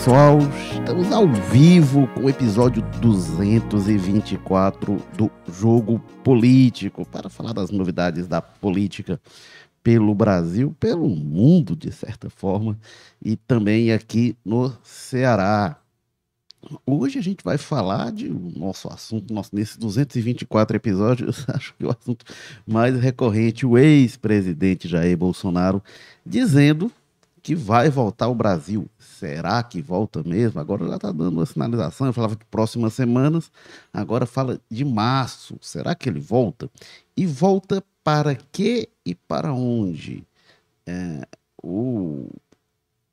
pessoal, estamos ao vivo com o episódio 224 do Jogo Político para falar das novidades da política pelo Brasil, pelo mundo, de certa forma, e também aqui no Ceará. Hoje a gente vai falar de nosso assunto, nosso, nesses 224 episódios, acho que o assunto mais recorrente, o ex-presidente Jair Bolsonaro, dizendo que vai voltar ao Brasil. Será que volta mesmo? Agora já está dando uma sinalização. Eu falava de próximas semanas, agora fala de março. Será que ele volta? E volta para quê e para onde? É, o,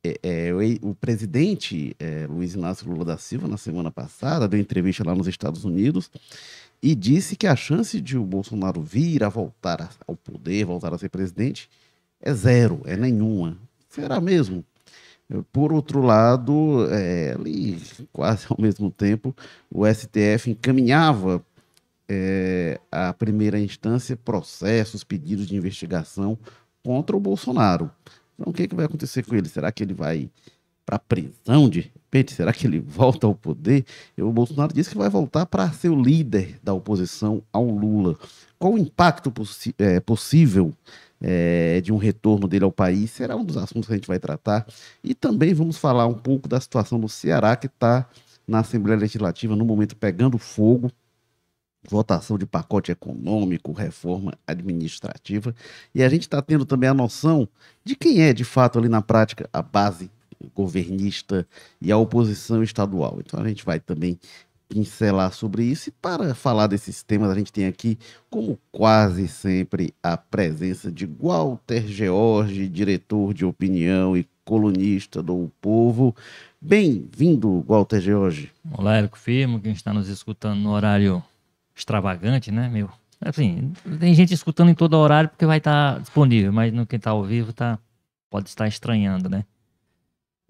é, é, o, o, presidente é, Luiz Inácio Lula da Silva, na semana passada, deu entrevista lá nos Estados Unidos e disse que a chance de o Bolsonaro vir a voltar ao poder, voltar a ser presidente, é zero, é nenhuma. Será mesmo? Por outro lado, é, ali, quase ao mesmo tempo, o STF encaminhava é, a primeira instância processos, pedidos de investigação contra o Bolsonaro. Então, o que, é que vai acontecer com ele? Será que ele vai para a prisão de repente? Será que ele volta ao poder? O Bolsonaro disse que vai voltar para ser o líder da oposição ao Lula. Qual o impacto é, possível é, de um retorno dele ao país, será um dos assuntos que a gente vai tratar. E também vamos falar um pouco da situação do Ceará, que está na Assembleia Legislativa, no momento pegando fogo. Votação de pacote econômico, reforma administrativa. E a gente está tendo também a noção de quem é, de fato, ali na prática, a base governista e a oposição estadual. Então a gente vai também pincelar sobre isso. E para falar desses temas, a gente tem aqui, como quase sempre, a presença de Walter George, diretor de opinião e colunista do Povo. Bem-vindo, Walter George. Olá, Érico Firmo, quem está nos escutando no horário extravagante, né, meu? Assim, tem gente escutando em todo horário porque vai estar disponível, mas no quem está ao vivo tá, pode estar estranhando, né?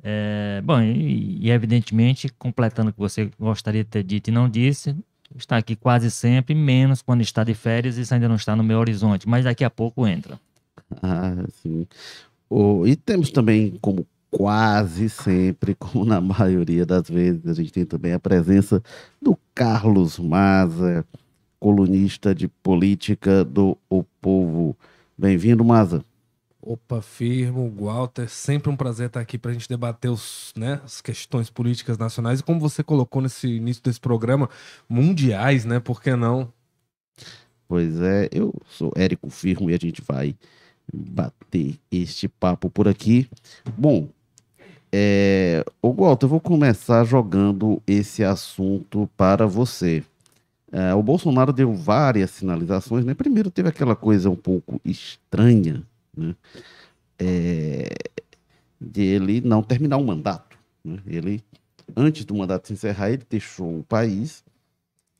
É, bom, e, e, evidentemente, completando o que você gostaria de ter dito e não disse, está aqui quase sempre, menos quando está de férias, isso ainda não está no meu horizonte, mas daqui a pouco entra. Ah, sim. Oh, e temos também, como quase sempre, como na maioria das vezes, a gente tem também a presença do Carlos Maza, colunista de política do O Povo. Bem-vindo, Maza. Opa, firmo, Walter, sempre um prazer estar aqui para a gente debater os, né, as questões políticas nacionais e como você colocou nesse início desse programa, mundiais, né? Por que não? Pois é, eu sou Érico Firmo e a gente vai bater este papo por aqui. Bom, é, o Walter, eu vou começar jogando esse assunto para você. É, o Bolsonaro deu várias sinalizações, né? Primeiro teve aquela coisa um pouco estranha né, é, de ele não terminar o mandato. Né? Ele, antes do mandato se encerrar, ele deixou o país,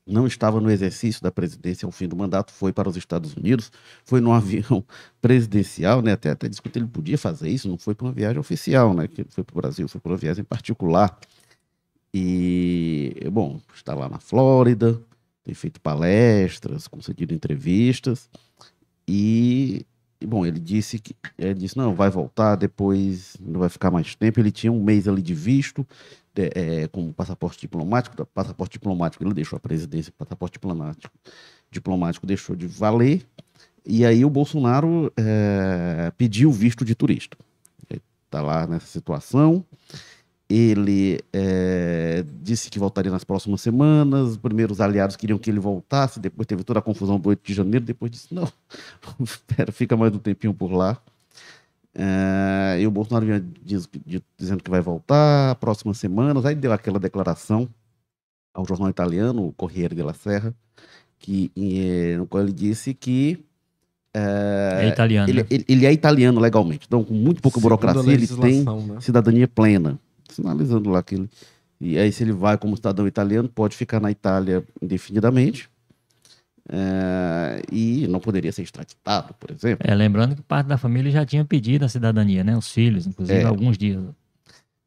não estava no exercício da presidência ao fim do mandato, foi para os Estados Unidos, foi num avião presidencial, né? até, até discutir, ele podia fazer isso, não foi para uma viagem oficial, né? que foi para o Brasil, foi para uma viagem particular. E, bom, está lá na Flórida, tem feito palestras, concedido entrevistas, e e, bom, ele disse que ele disse não, vai voltar, depois não vai ficar mais tempo. Ele tinha um mês ali de visto, de, é, com passaporte diplomático. Passaporte diplomático ele deixou a presidência, passaporte diplomático, diplomático deixou de valer. E aí o Bolsonaro é, pediu visto de turista. Está lá nessa situação. Ele é, disse que voltaria nas próximas semanas. Os primeiros aliados queriam que ele voltasse. Depois teve toda a confusão do 8 de janeiro. Depois disse: não, espera, fica mais um tempinho por lá. É, e o Bolsonaro vinha diz, dizendo que vai voltar próximas semanas. Aí deu aquela declaração ao jornal italiano, o Corriere della Serra, que, em, no qual ele disse que é, é italiano. Ele, né? ele, ele, é italiano legalmente, então com muito pouca Segundo burocracia ele tem né? cidadania plena sinalizando lá que ele. E aí, se ele vai como cidadão italiano, pode ficar na Itália indefinidamente. É, e não poderia ser extraditado, por exemplo. É, lembrando que parte da família já tinha pedido a cidadania, né? Os filhos, inclusive, é. alguns dias.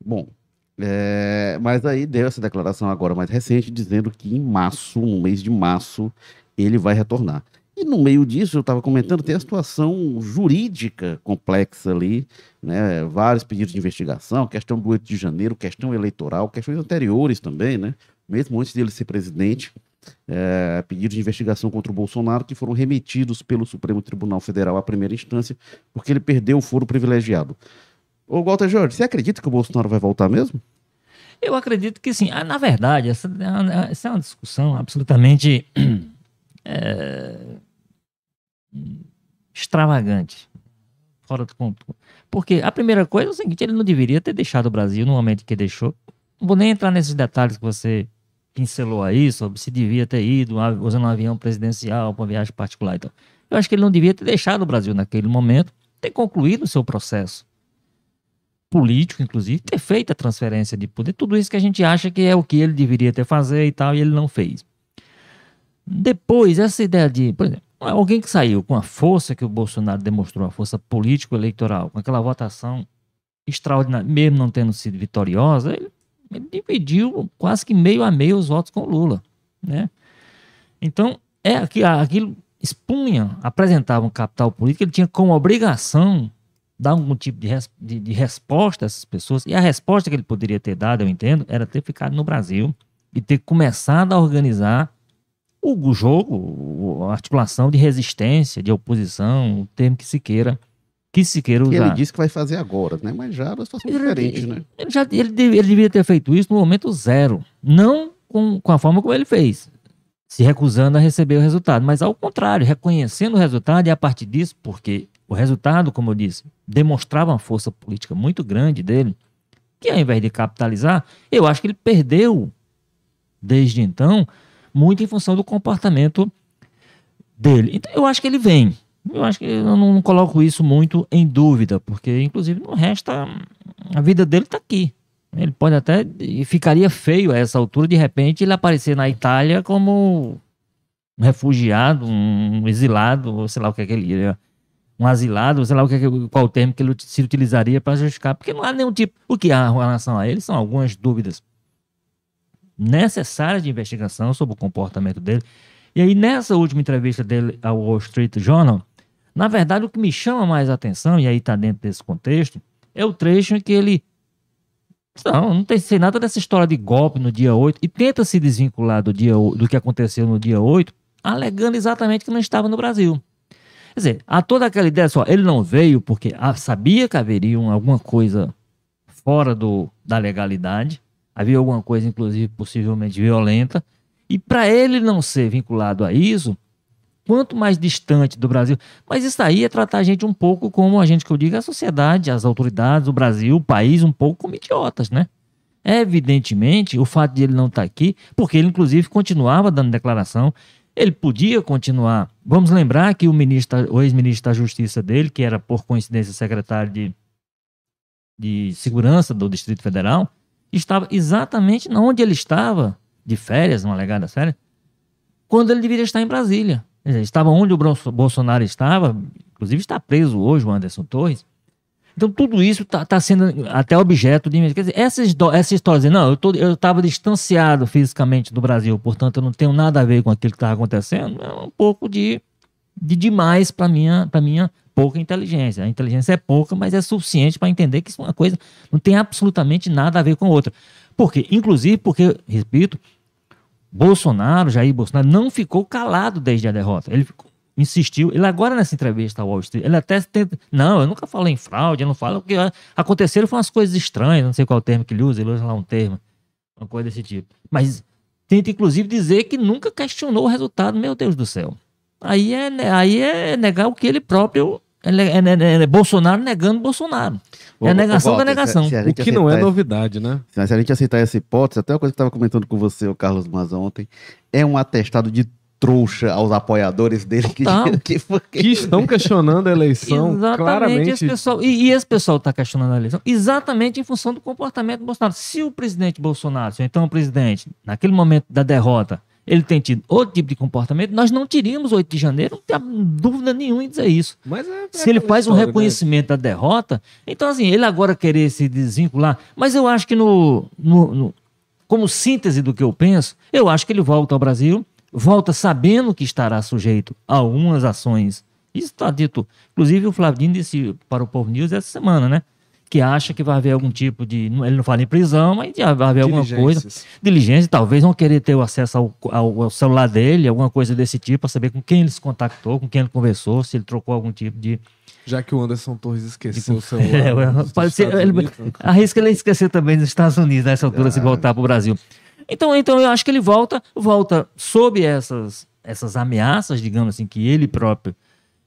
Bom, é, mas aí deu essa declaração agora mais recente, dizendo que em março, no mês de março, ele vai retornar. E no meio disso, eu estava comentando, tem a situação jurídica complexa ali, né? vários pedidos de investigação, questão do 8 de janeiro, questão eleitoral, questões anteriores também, né? mesmo antes dele ser presidente, é, pedidos de investigação contra o Bolsonaro que foram remetidos pelo Supremo Tribunal Federal à primeira instância, porque ele perdeu o foro privilegiado. Ô, Walter Jorge, você acredita que o Bolsonaro vai voltar mesmo? Eu acredito que sim. Ah, na verdade, essa, essa é uma discussão absolutamente é, extravagante. Fora do ponto. Porque a primeira coisa é o seguinte: ele não deveria ter deixado o Brasil no momento que deixou. Não vou nem entrar nesses detalhes que você pincelou aí sobre se devia ter ido usando um avião presidencial para uma viagem particular. Então, eu acho que ele não devia ter deixado o Brasil naquele momento, ter concluído o seu processo político, inclusive, ter feito a transferência de poder, tudo isso que a gente acha que é o que ele deveria ter fazer e tal, e ele não fez. Depois, essa ideia de, por exemplo, alguém que saiu com a força que o Bolsonaro demonstrou, a força político-eleitoral, com aquela votação extraordinária, mesmo não tendo sido vitoriosa, ele, ele, dividiu quase que meio a meio os votos com Lula, né? Então, é aquilo expunha, apresentava um capital político, ele tinha como obrigação dar algum tipo de, res, de, de, resposta a essas pessoas. E a resposta que ele poderia ter dado, eu entendo, era ter ficado no Brasil e ter começado a organizar o jogo, a articulação de resistência, de oposição, o termo que se queira, que se queira usar. ele disse que vai fazer agora, né? Mas já era situação diferente, né? Ele, já, ele, ele devia ter feito isso no momento zero, não com, com a forma como ele fez, se recusando a receber o resultado, mas ao contrário, reconhecendo o resultado e a partir disso, porque o resultado, como eu disse, demonstrava uma força política muito grande dele, que ao invés de capitalizar, eu acho que ele perdeu, desde então, muito em função do comportamento dele. Então, eu acho que ele vem. Eu acho que eu não, não coloco isso muito em dúvida, porque, inclusive, não resta. A vida dele está aqui. Ele pode até. Ficaria feio a essa altura, de repente, ele aparecer na Itália como um refugiado, um exilado, sei lá o que é que ele ia um asilado, sei lá o que, qual o termo que ele se utilizaria para justificar, porque não há nenhum tipo. O que há em relação a ele são algumas dúvidas necessárias de investigação sobre o comportamento dele. E aí, nessa última entrevista dele ao Wall Street Journal, na verdade, o que me chama mais atenção, e aí está dentro desse contexto, é o trecho em que ele. Não, não tem sei nada dessa história de golpe no dia 8 e tenta se desvincular do, dia, do que aconteceu no dia 8, alegando exatamente que não estava no Brasil. Quer dizer, há toda aquela ideia só, ele não veio porque sabia que haveria alguma coisa fora do, da legalidade, havia alguma coisa, inclusive, possivelmente violenta, e para ele não ser vinculado a isso, quanto mais distante do Brasil. Mas isso aí é tratar a gente um pouco como a gente que eu digo, a sociedade, as autoridades, o Brasil, o país, um pouco como idiotas, né? Evidentemente, o fato de ele não estar tá aqui, porque ele, inclusive, continuava dando declaração ele podia continuar. Vamos lembrar que o, ministro, o ex-ministro da Justiça dele, que era por coincidência secretário de, de Segurança do Distrito Federal, estava exatamente onde ele estava, de férias, uma alegada férias, quando ele deveria estar em Brasília. Estava onde o Bolsonaro estava, inclusive está preso hoje o Anderson Torres, então, tudo isso está tá sendo até objeto de. Quer dizer, essa, essa história de não, eu estava distanciado fisicamente do Brasil, portanto, eu não tenho nada a ver com aquilo que estava acontecendo, é um pouco de, de demais para minha, minha pouca inteligência. A inteligência é pouca, mas é suficiente para entender que isso é uma coisa não tem absolutamente nada a ver com a outra. Por quê? Inclusive porque, repito, Bolsonaro, Jair Bolsonaro, não ficou calado desde a derrota. Ele ficou insistiu. Ele agora nessa entrevista ao Wall Street, ele até tenta. Não, eu nunca falei em fraude, eu não falo. O que aconteceram foram umas coisas estranhas, não sei qual termo que ele usa, ele usa lá um termo, uma coisa desse tipo. Mas tenta inclusive dizer que nunca questionou o resultado, meu Deus do céu. Aí é, aí é negar o que ele próprio. É, é, é, é Bolsonaro negando Bolsonaro. É a negação da negação. Se, se o que não é novidade, né? Se a gente aceitar essa hipótese, até uma coisa que eu estava comentando com você, o Carlos Maza, ontem, é um atestado de trouxa aos apoiadores dele que, que, que, estão questionando a eleição exatamente claramente. Esse pessoal, e, e esse pessoal está questionando a eleição exatamente em função do comportamento do Bolsonaro. Se o presidente Bolsonaro, se então o presidente, naquele momento da derrota, ele tem tido outro tipo de comportamento, nós não teríamos 8 de janeiro, não tem dúvida nenhuma em dizer isso. Mas é, é se ele faz um né? reconhecimento né? da derrota, então assim, ele agora querer se desvincular, mas eu acho que no, no, no como síntese do que eu penso, eu acho que ele volta ao Brasil, volta sabendo que estará sujeito a algumas ações. Isso está dito. Inclusive, o Flavinho disse para o Povo News essa semana, né? Que acha que vai haver algum tipo de. Ele não fala em prisão, mas vai haver alguma coisa. Diligência, talvez vão querer ter o acesso ao, ao, ao celular dele, alguma coisa desse tipo, para saber com quem ele se contactou, com quem ele conversou, se ele trocou algum tipo de. Já que o Anderson Torres esqueceu o celular. É, pode ser, ele, arrisca ele esquecer também dos Estados Unidos nessa altura, ah. se voltar para o Brasil. Então, então eu acho que ele volta, volta sob essas, essas ameaças, digamos assim, que ele próprio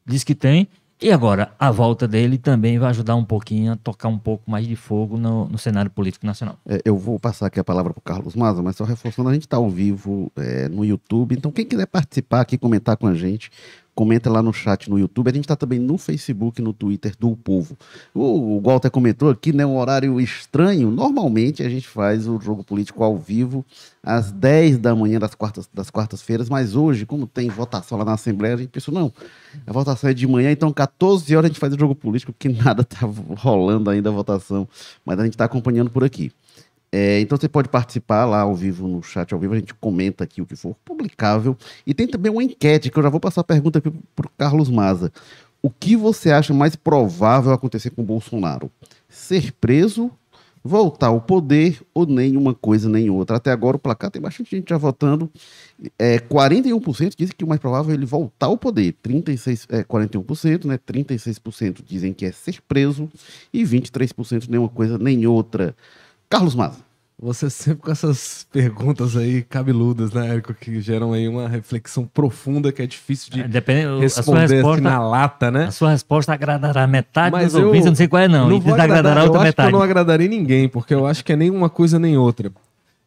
diz que tem. E agora, a volta dele também vai ajudar um pouquinho a tocar um pouco mais de fogo no, no cenário político nacional. É, eu vou passar aqui a palavra para o Carlos Maza, mas só reforçando, a gente está ao vivo é, no YouTube, então quem quiser participar aqui, comentar com a gente, comenta lá no chat no YouTube. A gente está também no Facebook, no Twitter do Povo. O, Walter comentou aqui, né? Um horário estranho. Normalmente a gente faz o jogo político ao vivo às 10 da manhã das quartas das quartas-feiras, mas hoje, como tem votação lá na Assembleia, a gente pensou, não, a votação é de manhã, então 14 horas a gente faz o jogo político, porque nada está rolando ainda a votação, mas a gente está acompanhando por aqui. É, então você pode participar lá ao vivo, no chat ao vivo, a gente comenta aqui o que for publicável. E tem também uma enquete, que eu já vou passar a pergunta aqui para o Carlos Maza. O que você acha mais provável acontecer com o Bolsonaro? Ser preso, voltar ao poder ou nenhuma coisa nem outra? Até agora o placar tem bastante gente já votando. É, 41% dizem que o mais provável é ele voltar ao poder. 36, é, 41%, né? 36% dizem que é ser preso e 23% nenhuma coisa nem outra. Carlos Maza. Você sempre com essas perguntas aí cabeludas, né, Érico, que geram aí uma reflexão profunda que é difícil de é, Depende, responder resposta, na lata, né? A sua resposta agradará metade Mas dos eu, ouvintes, eu não sei qual é não, não e desagradará a outra eu metade. eu não agradaria ninguém, porque eu acho que é nem uma coisa nem outra.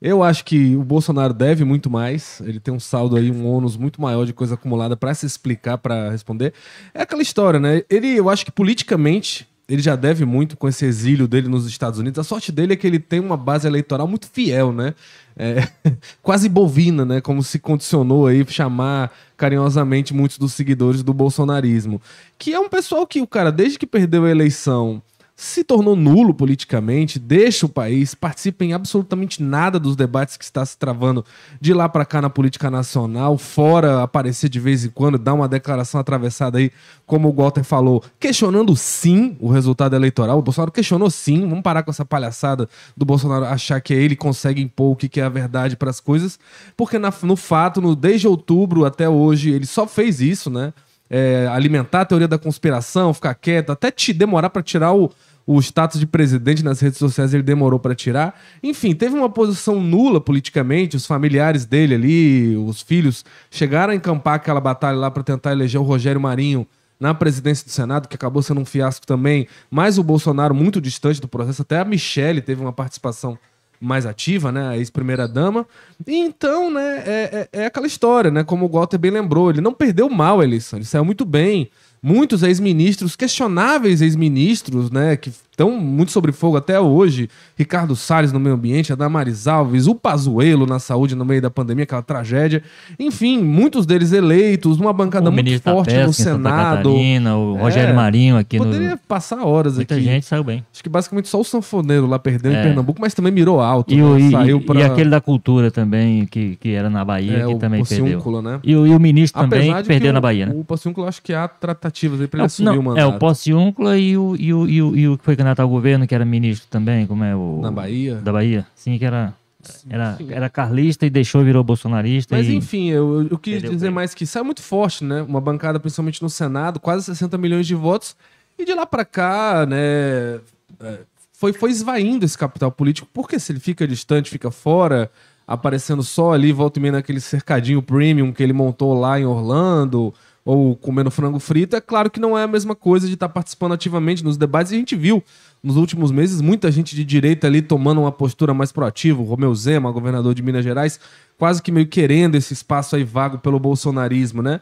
Eu acho que o Bolsonaro deve muito mais, ele tem um saldo aí, um ônus muito maior de coisa acumulada para se explicar, para responder. É aquela história, né? Ele, eu acho que politicamente ele já deve muito com esse exílio dele nos Estados Unidos. A sorte dele é que ele tem uma base eleitoral muito fiel, né? É, quase bovina, né? Como se condicionou aí chamar carinhosamente muitos dos seguidores do bolsonarismo. Que é um pessoal que o cara, desde que perdeu a eleição se tornou nulo politicamente, deixa o país, participa em absolutamente nada dos debates que está se travando de lá para cá na política nacional, fora aparecer de vez em quando, dar uma declaração atravessada aí, como o Walter falou, questionando sim o resultado eleitoral. O Bolsonaro questionou sim, vamos parar com essa palhaçada do Bolsonaro achar que ele consegue impor o que é a verdade para as coisas, porque na, no fato, no, desde outubro até hoje, ele só fez isso, né? É, alimentar a teoria da conspiração, ficar quieto, até te demorar para tirar o, o status de presidente nas redes sociais ele demorou para tirar. Enfim, teve uma posição nula politicamente. Os familiares dele ali, os filhos, chegaram a encampar aquela batalha lá para tentar eleger o Rogério Marinho na presidência do Senado, que acabou sendo um fiasco também. Mas o Bolsonaro muito distante do processo. Até a Michelle teve uma participação mais ativa, né? A ex-primeira-dama. Então, né, é, é, é, aquela história, né? Como o Walter bem lembrou, ele não perdeu mal a eleição, ele saiu muito bem muitos ex-ministros, questionáveis ex-ministros, né, que estão muito sobre fogo até hoje. Ricardo Salles no meio ambiente, a Damares Alves, o Pazuello na saúde no meio da pandemia, aquela tragédia. Enfim, muitos deles eleitos, uma bancada o muito forte pesca, no Senado. Catarina, o é, Rogério Marinho aqui poderia no... Poderia passar horas Muita aqui. Muita gente saiu bem. Acho que basicamente só o sanfoneiro lá perdeu é. em Pernambuco, mas também mirou alto. E, né? o, e, saiu pra... e aquele da cultura também, que, que era na Bahia, é, que também perdeu. Né? E, o, e o ministro Apesar também perdeu na Bahia, né? O Pociúnculo, acho que há tratativas aí pra ele assumir o mandato. É, o Pociúnculo e o, e, o, e, o, e o que foi candidato ao governo, que era ministro também, como é o. Na Bahia? Da Bahia. Sim, que era. Era, era carlista e deixou virou bolsonarista. Mas e... enfim, eu, eu quis dizer bem. mais que saiu muito forte, né? Uma bancada, principalmente no Senado, quase 60 milhões de votos. E de lá para cá, né? É, foi, foi esvaindo esse capital político, porque se ele fica distante, fica fora, aparecendo só ali, volta e meia naquele cercadinho premium que ele montou lá em Orlando, ou comendo frango frito, é claro que não é a mesma coisa de estar tá participando ativamente nos debates. E a gente viu nos últimos meses muita gente de direita ali tomando uma postura mais proativa. O Romeu Zema, governador de Minas Gerais, quase que meio querendo esse espaço aí vago pelo bolsonarismo, né?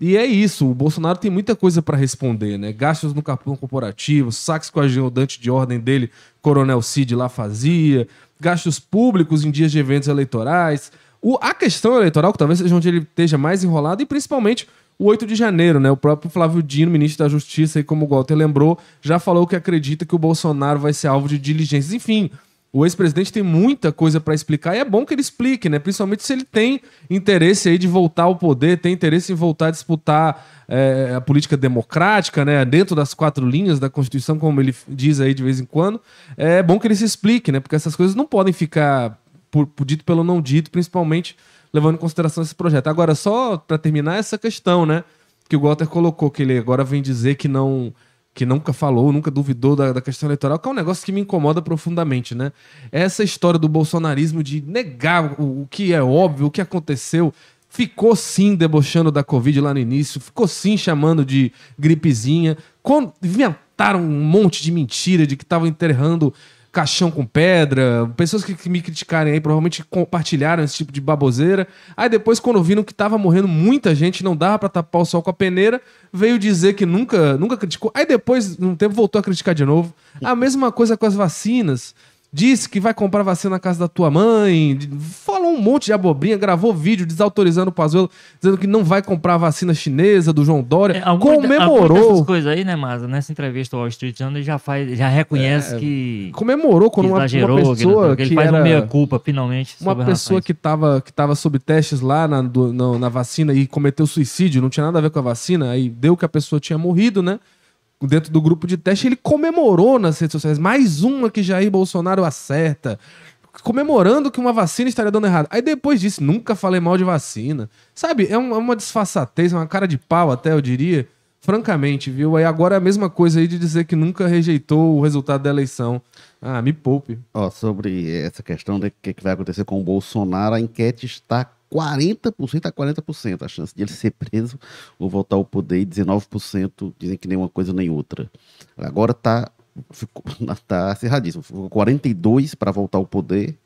E é isso, o Bolsonaro tem muita coisa para responder, né? Gastos no cartão corporativo, saques com a ajudante de ordem dele, Coronel Cid lá fazia, gastos públicos em dias de eventos eleitorais. O, a questão eleitoral, que talvez seja onde ele esteja mais enrolado, e principalmente o 8 de janeiro, né? O próprio Flávio Dino, ministro da Justiça, e como o Walter lembrou, já falou que acredita que o Bolsonaro vai ser alvo de diligências. Enfim, O ex-presidente tem muita coisa para explicar e é bom que ele explique, né? Principalmente se ele tem interesse aí de voltar ao poder, tem interesse em voltar a disputar é, a política democrática, né? Dentro das quatro linhas da Constituição, como ele diz aí de vez em quando. É bom que ele se explique, né? Porque essas coisas não podem ficar por, por dito pelo não dito, principalmente levando em consideração esse projeto. Agora, só para terminar essa questão, né? Que o Walter colocou, que ele agora vem dizer que não que nunca falou, nunca duvidou da, da, questão eleitoral, que é um negócio que me incomoda profundamente, né? Essa história do bolsonarismo de negar o, o que é óbvio, o que aconteceu, ficou sim debochando da Covid lá no início, ficou sim chamando de gripezinha, inventaram um monte de mentira de que estavam enterrando caixão com pedra, pessoas que, que, me criticarem aí provavelmente compartilharam esse tipo de baboseira. Aí depois, quando viram que tava morrendo muita gente, não dava para tapar o sol com a peneira, veio dizer que nunca, nunca criticou. Aí depois, num tempo, voltou a criticar de novo. A mesma coisa com as vacinas disse que vai comprar vacina na casa da tua mãe, falou um monte de abobrinha, gravou vídeo desautorizando o Pazuello, dizendo que não vai comprar vacina chinesa do João Dória, é, comemorou. Essas coisas aí, né, Maza? Nessa entrevista ao Wall Street Journal, ele já, faz, já reconhece é, que... Comemorou quando uma, exagerou, uma pessoa que, ele faz era... uma meia-culpa, finalmente, Uma pessoa que estava que tava sob testes lá na, do, na, na vacina e cometeu suicídio, não tinha nada a ver com a vacina, aí deu que a pessoa tinha morrido, né? Dentro do grupo de teste, ele comemorou nas redes sociais. Mais uma que Jair Bolsonaro acerta. Comemorando que uma vacina estaria dando errado. Aí depois disse, nunca falei mal de vacina. Sabe, é, um, é uma disfarçatez, uma cara de pau até, eu diria. Francamente, viu? Aí agora é a mesma coisa aí de dizer que nunca rejeitou o resultado da eleição. Ah, me poupe. Ó, sobre essa questão de o que, que vai acontecer com o Bolsonaro, a enquete está 40% a 40% a chance de ele ser preso ou voltar ao poder e 19% dizem que nem uma coisa nem outra. Agora está tá acirradíssimo. Ficou 42 para voltar ao poder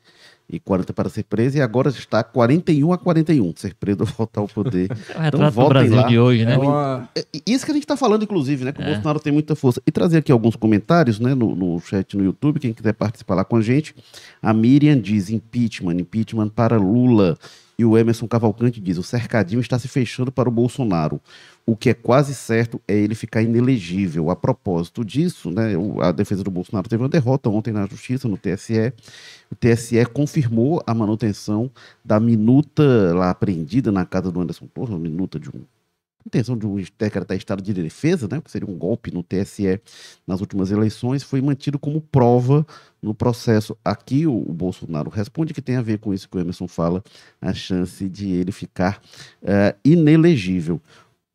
e 40 para ser preso, e agora está 41 a 41, ser preso ou voltar ao poder. É o então votem Brasil lá. de hoje, né? É uma... É, isso que a gente está falando, inclusive, né? Que é. o Bolsonaro tem muita força. E trazer aqui alguns comentários, né? No, no chat no YouTube, quem quiser participar lá com a gente. A Miriam diz: impeachment, impeachment para Lula. E o Emerson Cavalcante diz: o cercadinho está se fechando para o Bolsonaro. O que é quase certo é ele ficar inelegível. A propósito disso, né, a defesa do Bolsonaro teve uma derrota ontem na Justiça, no TSE. O TSE confirmou a manutenção da minuta lá apreendida na casa do Anderson Torres, uma minuta de um intenção de um decretar estado de defesa, né, que seria um golpe no TSE nas últimas eleições, foi mantido como prova no processo. Aqui o, o, Bolsonaro responde que tem a ver com isso que o Emerson fala, a chance de ele ficar uh, inelegível.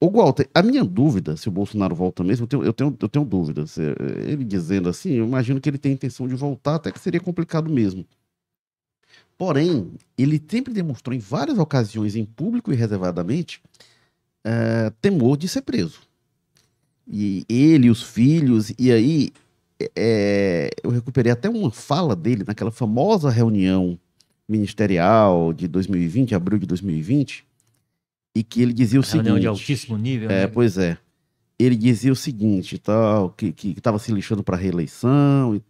O Walter, a minha dúvida, se o Bolsonaro volta mesmo, eu tenho, eu tenho, eu tenho dúvidas. Eh, ele dizendo assim, eu imagino que ele tem intenção de voltar, até que seria complicado mesmo. Porém, ele sempre demonstrou em várias ocasiões, em público e reservadamente, uh, temor de ser preso. E ele, os filhos, e aí é, eu recuperei até uma fala dele naquela famosa reunião ministerial de 2020, abril de 2020, e que ele dizia o seguinte... Reunião de altíssimo nível. É, né? pois é. Ele dizia o seguinte, tal, que estava se lixando para reeleição, e,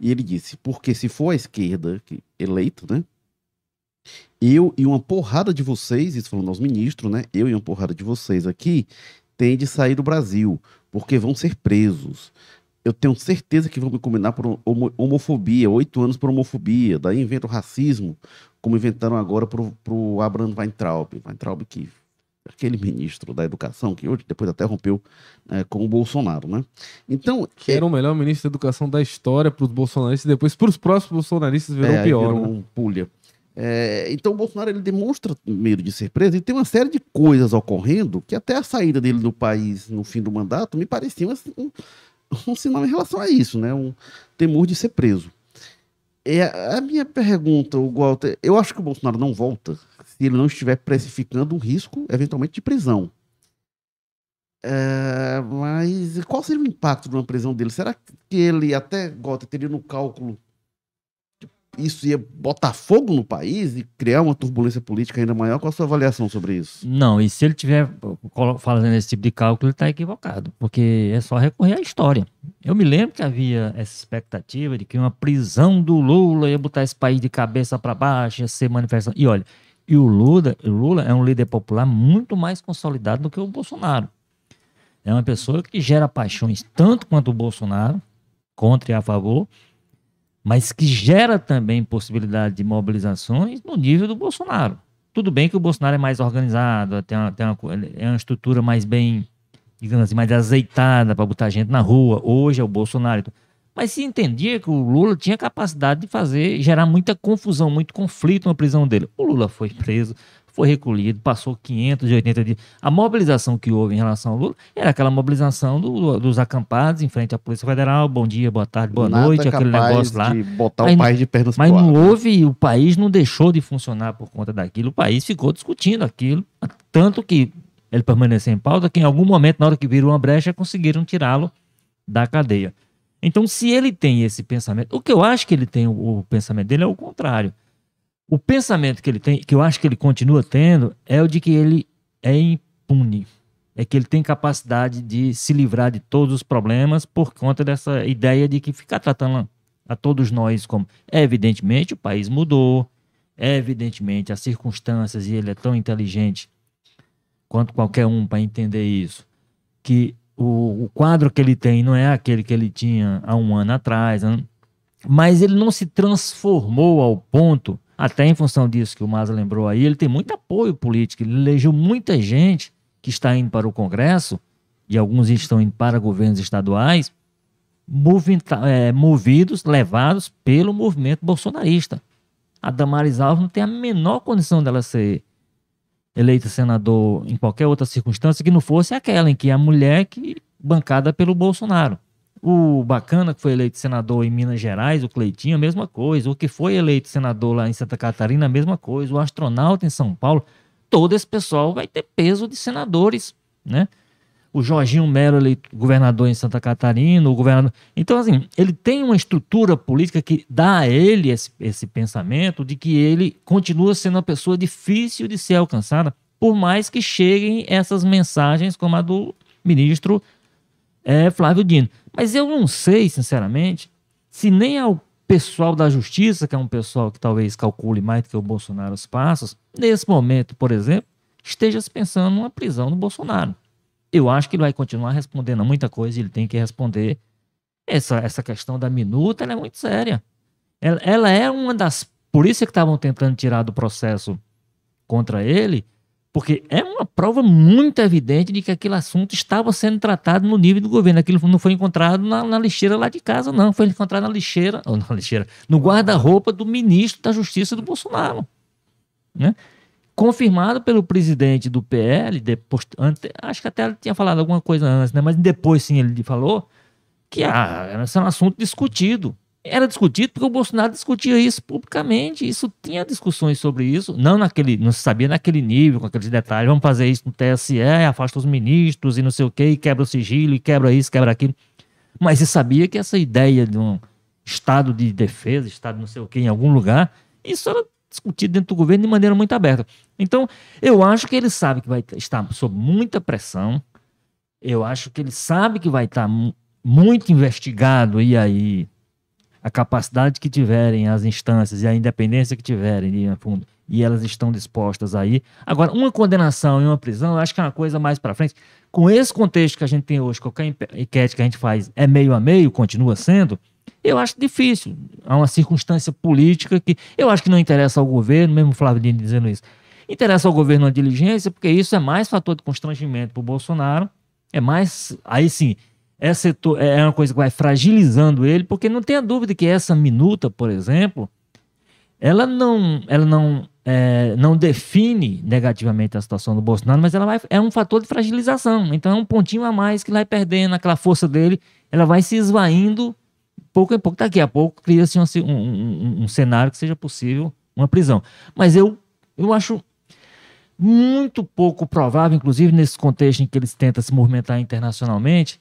e ele disse, porque se for a esquerda que, eleito, né, eu e uma porrada de vocês, isso falando aos ministros, né? Eu e uma porrada de vocês aqui tem de sair do Brasil, porque vão ser presos. Eu tenho certeza que vão me combinar por homofobia, oito anos por homofobia, daí inventam racismo, como inventaram agora para o Abraham Weintraub. Weintraub que aquele ministro da educação que hoje depois até rompeu é, com o Bolsonaro, né? Então que era o melhor ministro da educação da história para os bolsonaristas e depois para os próximos bolsonaristas virou é, pior, virou né? um pulha. É, então o Bolsonaro ele demonstra medo de ser preso e tem uma série de coisas ocorrendo que até a saída dele do país no fim do mandato me parecia um, um sinal em relação a isso, né? Um temor de ser preso. É, a minha pergunta, o Walter, eu acho que o Bolsonaro não volta se ele não estiver precificando um risco, eventualmente, de prisão. É, mas qual seria o impacto de uma prisão dele? Será que ele até, Walter, teria no cálculo isso ia botar fogo no país e criar uma turbulência política ainda maior? Qual a sua avaliação sobre isso? Não, e se ele tiver fazendo esse tipo de cálculo, ele está equivocado, porque é só recorrer à história. Eu me lembro que havia essa expectativa de que uma prisão do Lula ia botar esse país de cabeça para baixo, ia ser manifestação. E olha, e o Lula, o Lula é um líder popular muito mais consolidado do que o Bolsonaro. É uma pessoa que gera paixões tanto quanto o Bolsonaro, contra e a favor, mas que gera também possibilidade de mobilizações no nível do Bolsonaro. Tudo bem que o Bolsonaro é mais organizado, tem uma, tem uma, é uma estrutura mais bem, digamos assim, mais azeitada para botar gente na rua. Hoje é o Bolsonaro. Mas se entendia que o Lula tinha capacidade de fazer, gerar muita confusão, muito conflito na prisão dele. O Lula foi preso, foi recolhido, passou 580 dias. A mobilização que houve em relação ao Lula era aquela mobilização do, dos acampados em frente à Polícia Federal. Bom dia, boa tarde, boa Nada noite, aquele negócio lá. De botar mas, o país de pernas Mas não houve, o país não deixou de funcionar por conta daquilo. O país ficou discutindo aquilo, tanto que ele permaneceu em pauta que em algum momento, na hora que virou uma brecha, conseguiram tirá-lo da cadeia. Então, se ele tem esse pensamento, o que eu acho que ele tem, o, o pensamento dele é o contrário. O pensamento que ele tem, que eu acho que ele continua tendo, é o de que ele é impune. É que ele tem capacidade de se livrar de todos os problemas por conta dessa ideia de que ficar tratando a todos nós como. É, evidentemente, o país mudou. É, evidentemente, as circunstâncias, e ele é tão inteligente quanto qualquer um para entender isso, que o, o, quadro que ele tem não é aquele que ele tinha há um ano atrás, né? mas ele não se transformou ao ponto até em função disso que o Maza lembrou aí, ele tem muito apoio político, ele elegeu muita gente que está indo para o Congresso, e alguns estão indo para governos estaduais, é, movidos, levados pelo movimento bolsonarista. A Damares Alves não tem a menor condição dela ser eleita senador em qualquer outra circunstância que não fosse aquela em que a mulher que bancada pelo Bolsonaro. O Bacana, que foi eleito senador em Minas Gerais, o Cleitinho, a mesma coisa. O que foi eleito senador lá em Santa Catarina, a mesma coisa. O astronauta em São Paulo, todo esse pessoal vai ter peso de senadores, né? O Jorginho Melo, eleito governador em Santa Catarina, o governador. Então, assim, ele tem uma estrutura política que dá a ele esse, esse pensamento de que ele continua sendo uma pessoa difícil de ser alcançada, por mais que cheguem essas mensagens como a do ministro é, Flávio Dino. Mas eu não sei, sinceramente, se nem ao pessoal da justiça, que é um pessoal que talvez calcule mais do que o Bolsonaro os passos, nesse momento, por exemplo, esteja se pensando numa prisão do Bolsonaro. Eu acho que ele vai continuar respondendo a muita coisa e ele tem que responder. Essa, essa questão da minuta é muito séria. Ela, ela é uma das. Por isso é que estavam tentando tirar do processo contra ele, porque é uma prova muito evidente de que aquele assunto estava sendo tratado no nível do governo. Aquilo não foi encontrado na, na lixeira lá de casa, não. Foi encontrado na lixeira, ou na lixeira, no guarda-roupa do ministro da Justiça do Bolsonaro. Né? Confirmado pelo presidente do PL, depois, antes, acho que até ele tinha falado alguma coisa antes, né? mas depois sim ele falou que ah, era um assunto discutido era discutido porque o Bolsonaro discutia isso publicamente. Isso tinha discussões sobre isso, não naquele, não se sabia naquele nível, com aqueles detalhes. Vamos fazer isso no TSE, afasta os ministros e não sei o quê, e quebra o sigilo, e quebra isso, quebra aquilo. Mas se sabia que essa ideia de um estado de defesa, estado não sei o quê, em algum lugar, isso era discutido dentro do governo de maneira muito aberta. Então, eu acho que ele sabe que vai estar sob muita pressão. Eu acho que ele sabe que vai estar muito investigado e aí a capacidade que tiverem as instâncias e a independência que tiverem, fundo, e elas estão dispostas aí. Agora, uma condenação e uma prisão, eu acho que é uma coisa mais para frente. Com esse contexto que a gente tem hoje, qualquer enquete que a gente faz é meio a meio, continua sendo, eu acho difícil. Há uma circunstância política que eu acho que não interessa ao governo, mesmo o Flávio Dino dizendo isso. Interessa ao governo a diligência, porque isso é mais fator de constrangimento para o Bolsonaro. É mais. Aí sim, essa é uma coisa que vai fragilizando ele, porque não tenha dúvida que essa minuta, por exemplo, ela não, ela não, é, não define negativamente a situação do Bolsonaro, mas ela vai, é um fator de fragilização. Então é um pontinho a mais que vai perdendo aquela força dele, ela vai se esvaindo pouco em pouco. Daqui a pouco cria-se um, um, um cenário que seja possível uma prisão. Mas eu, eu acho muito pouco provável, inclusive nesse contexto em que eles tentam se movimentar internacionalmente,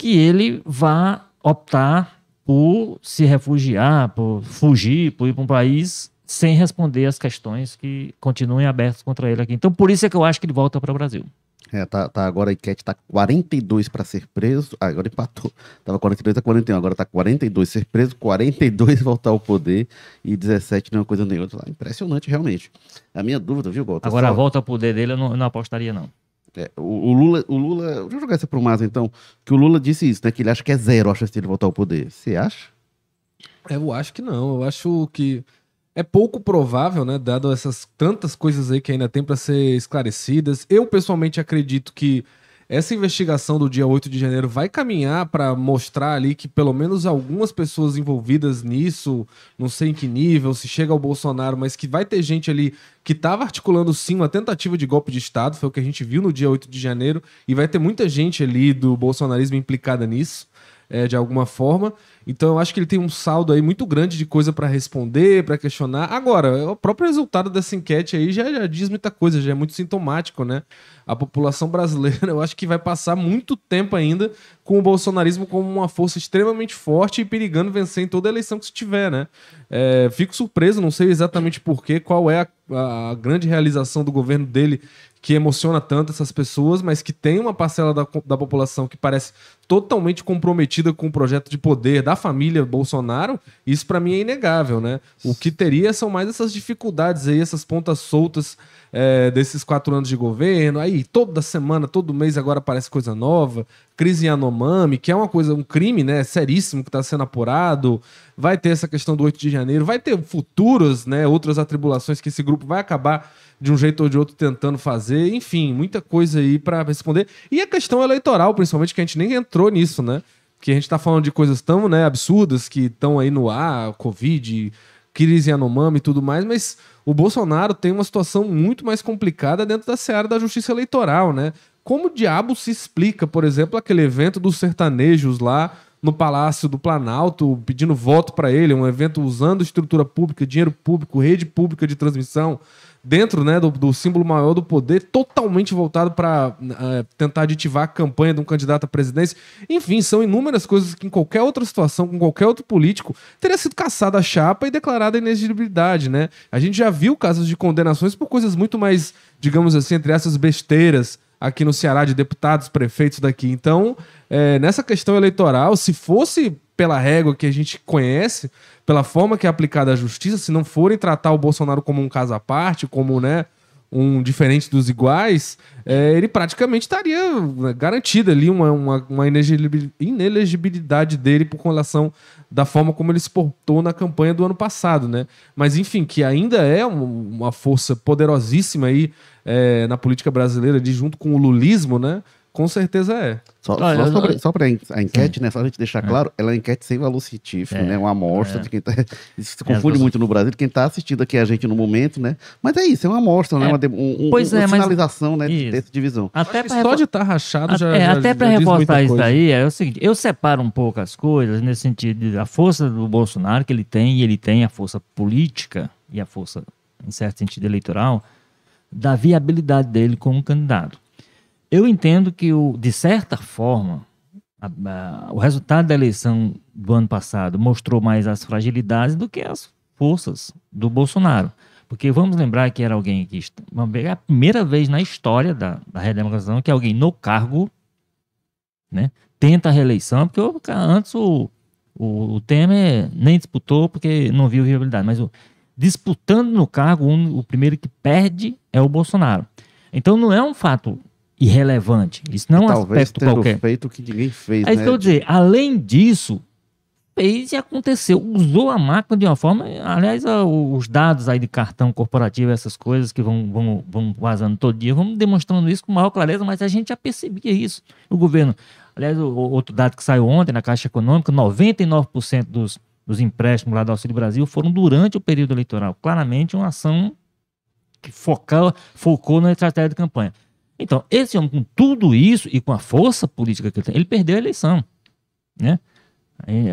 que ele vá optar por se refugiar, por fugir, por ir para um país sem responder as questões que continuem abertas contra ele aqui. Então, por isso é que eu acho que ele volta para o Brasil. É, tá, tá, agora a enquete tá 42 para ser preso. Ah, agora empatou. Tava 42 a 41, agora tá 42 ser preso, 42 voltar ao poder e 17 não é coisa nem outra. Impressionante, realmente. A minha dúvida, viu, Gota? Agora só... a volta ao poder dele eu não, eu não apostaria, não. É, o, o, Lula, o Lula, deixa eu jogar essa pro Maza então, que o Lula disse isso, né, que ele acha que é zero a chance de ele voltar ao poder. Você acha? Eu acho que não. Eu acho que é pouco provável, né? Dado essas tantas coisas aí que ainda tem para ser esclarecidas. Eu pessoalmente acredito que essa investigação do dia 8 de janeiro vai caminhar para mostrar ali que pelo menos algumas pessoas envolvidas nisso, não sei em que nível, se chega ao Bolsonaro, mas que vai ter gente ali que estava articulando sim uma tentativa de golpe de Estado, foi o que a gente viu no dia 8 de janeiro, e vai ter muita gente ali do bolsonarismo implicada nisso é, de alguma forma. Então eu acho que ele tem um saldo aí muito grande de coisa para responder, para questionar. Agora, o próprio resultado dessa enquete aí já, já, diz muita coisa, já é muito sintomático, né? A população brasileira, eu acho que vai passar muito tempo ainda com o bolsonarismo como uma força extremamente forte e perigando vencer em toda eleição que se tiver, né? É, fico surpreso, não sei exatamente porquê, qual é a, a grande realização do governo dele que emociona tanto essas pessoas, mas que tem uma parcela da, da população que parece totalmente comprometida com o projeto de poder da família Bolsonaro, isso para mim é inegável, né? O que teria são mais essas dificuldades aí, essas pontas soltas é, desses quatro anos de governo. Aí toda semana, todo mês agora aparece coisa nova. Crise Yanomami, que é uma coisa, um crime, né? Seríssimo que está sendo apurado. Vai ter essa questão do 8 de janeiro, vai ter futuros, né? Outras atribulações que esse grupo vai acabar de um jeito ou de outro tentando fazer. Enfim, muita coisa aí para responder. E a questão eleitoral, principalmente, que a gente nem entrou nisso, né? Que a gente está falando de coisas tão né, absurdas que estão aí no ar, Covid, crise Yanomami e tudo mais, mas o Bolsonaro tem uma situação muito mais complicada dentro da seara da justiça eleitoral, né? Como diabo se explica, por exemplo, aquele evento dos sertanejos lá no Palácio do Planalto, pedindo voto para ele, um evento usando estrutura pública, dinheiro público, rede pública de transmissão, dentro né, do, do símbolo maior do poder, totalmente voltado para uh, é, tentar aditivar a campanha de um candidato à presidência. Enfim, são inúmeras coisas que em qualquer outra situação, com qualquer outro político, teria sido caçada a chapa e declarada a inexigibilidade. Né? A gente já viu casos de condenações por coisas muito mais, digamos assim, entre essas besteiras aqui no Ceará de deputados, prefeitos daqui. Então, é, nessa questão eleitoral, se fosse pela régua que a gente conhece, pela forma que é aplicada a justiça, se não forem tratar o Bolsonaro como um caso à parte, como né, um diferente dos iguais, é, ele praticamente estaria né, garantido ali uma, uma, uma, inelegibilidade dele por relação da forma como ele se portou na campanha do ano passado, né? Mas enfim, que ainda é uma força poderosíssima aí é, na política brasileira, de junto com o lulismo, né? Com certeza é. Só, só, sobre, só para a enquete, Sim. né? Só a gente deixar é. claro, ela é uma enquete sem valor científico, é. né? Uma amostra é. de quem tá. Isso se confunde muito no Brasil, de quem está assistindo aqui a gente no momento, né? Mas é isso, é uma amostra, né? Uma, um, pois uma é, sinalização, né? Isso. Dessa divisão. Até só de estar tá rachado já. É, já, até para reforçar isso daí, é o seguinte: eu separo um pouco as coisas nesse sentido, a força do Bolsonaro que ele tem, e ele tem a força política e a força, em certo sentido, eleitoral, da viabilidade dele como candidato. Eu entendo que, o, de certa forma, a, a, o resultado da eleição do ano passado mostrou mais as fragilidades do que as forças do Bolsonaro. Porque vamos lembrar que era alguém que. É a primeira vez na história da, da redemocratização que alguém no cargo né, tenta a reeleição, porque antes o, o, o Temer nem disputou porque não viu viabilidade, mas o, disputando no cargo, o primeiro que perde é o Bolsonaro. Então não é um fato irrelevante. Isso não é um Talvez aspecto qualquer. feito o que ninguém fez, É isso né? que eu dizer. Além disso, fez e aconteceu. Usou a máquina de uma forma... Aliás, os dados aí de cartão corporativo, essas coisas que vão, vão, vão vazando todo dia, vamos demonstrando isso com maior clareza, mas a gente já percebia isso. O governo... Aliás, o, outro dado que saiu ontem na Caixa Econômica, 99% dos, dos empréstimos lá do Auxílio Brasil foram durante o período eleitoral. Claramente uma ação que focou, focou na estratégia de campanha. Então, esse homem, com tudo isso e com a força política que ele tem, ele perdeu a eleição. Né?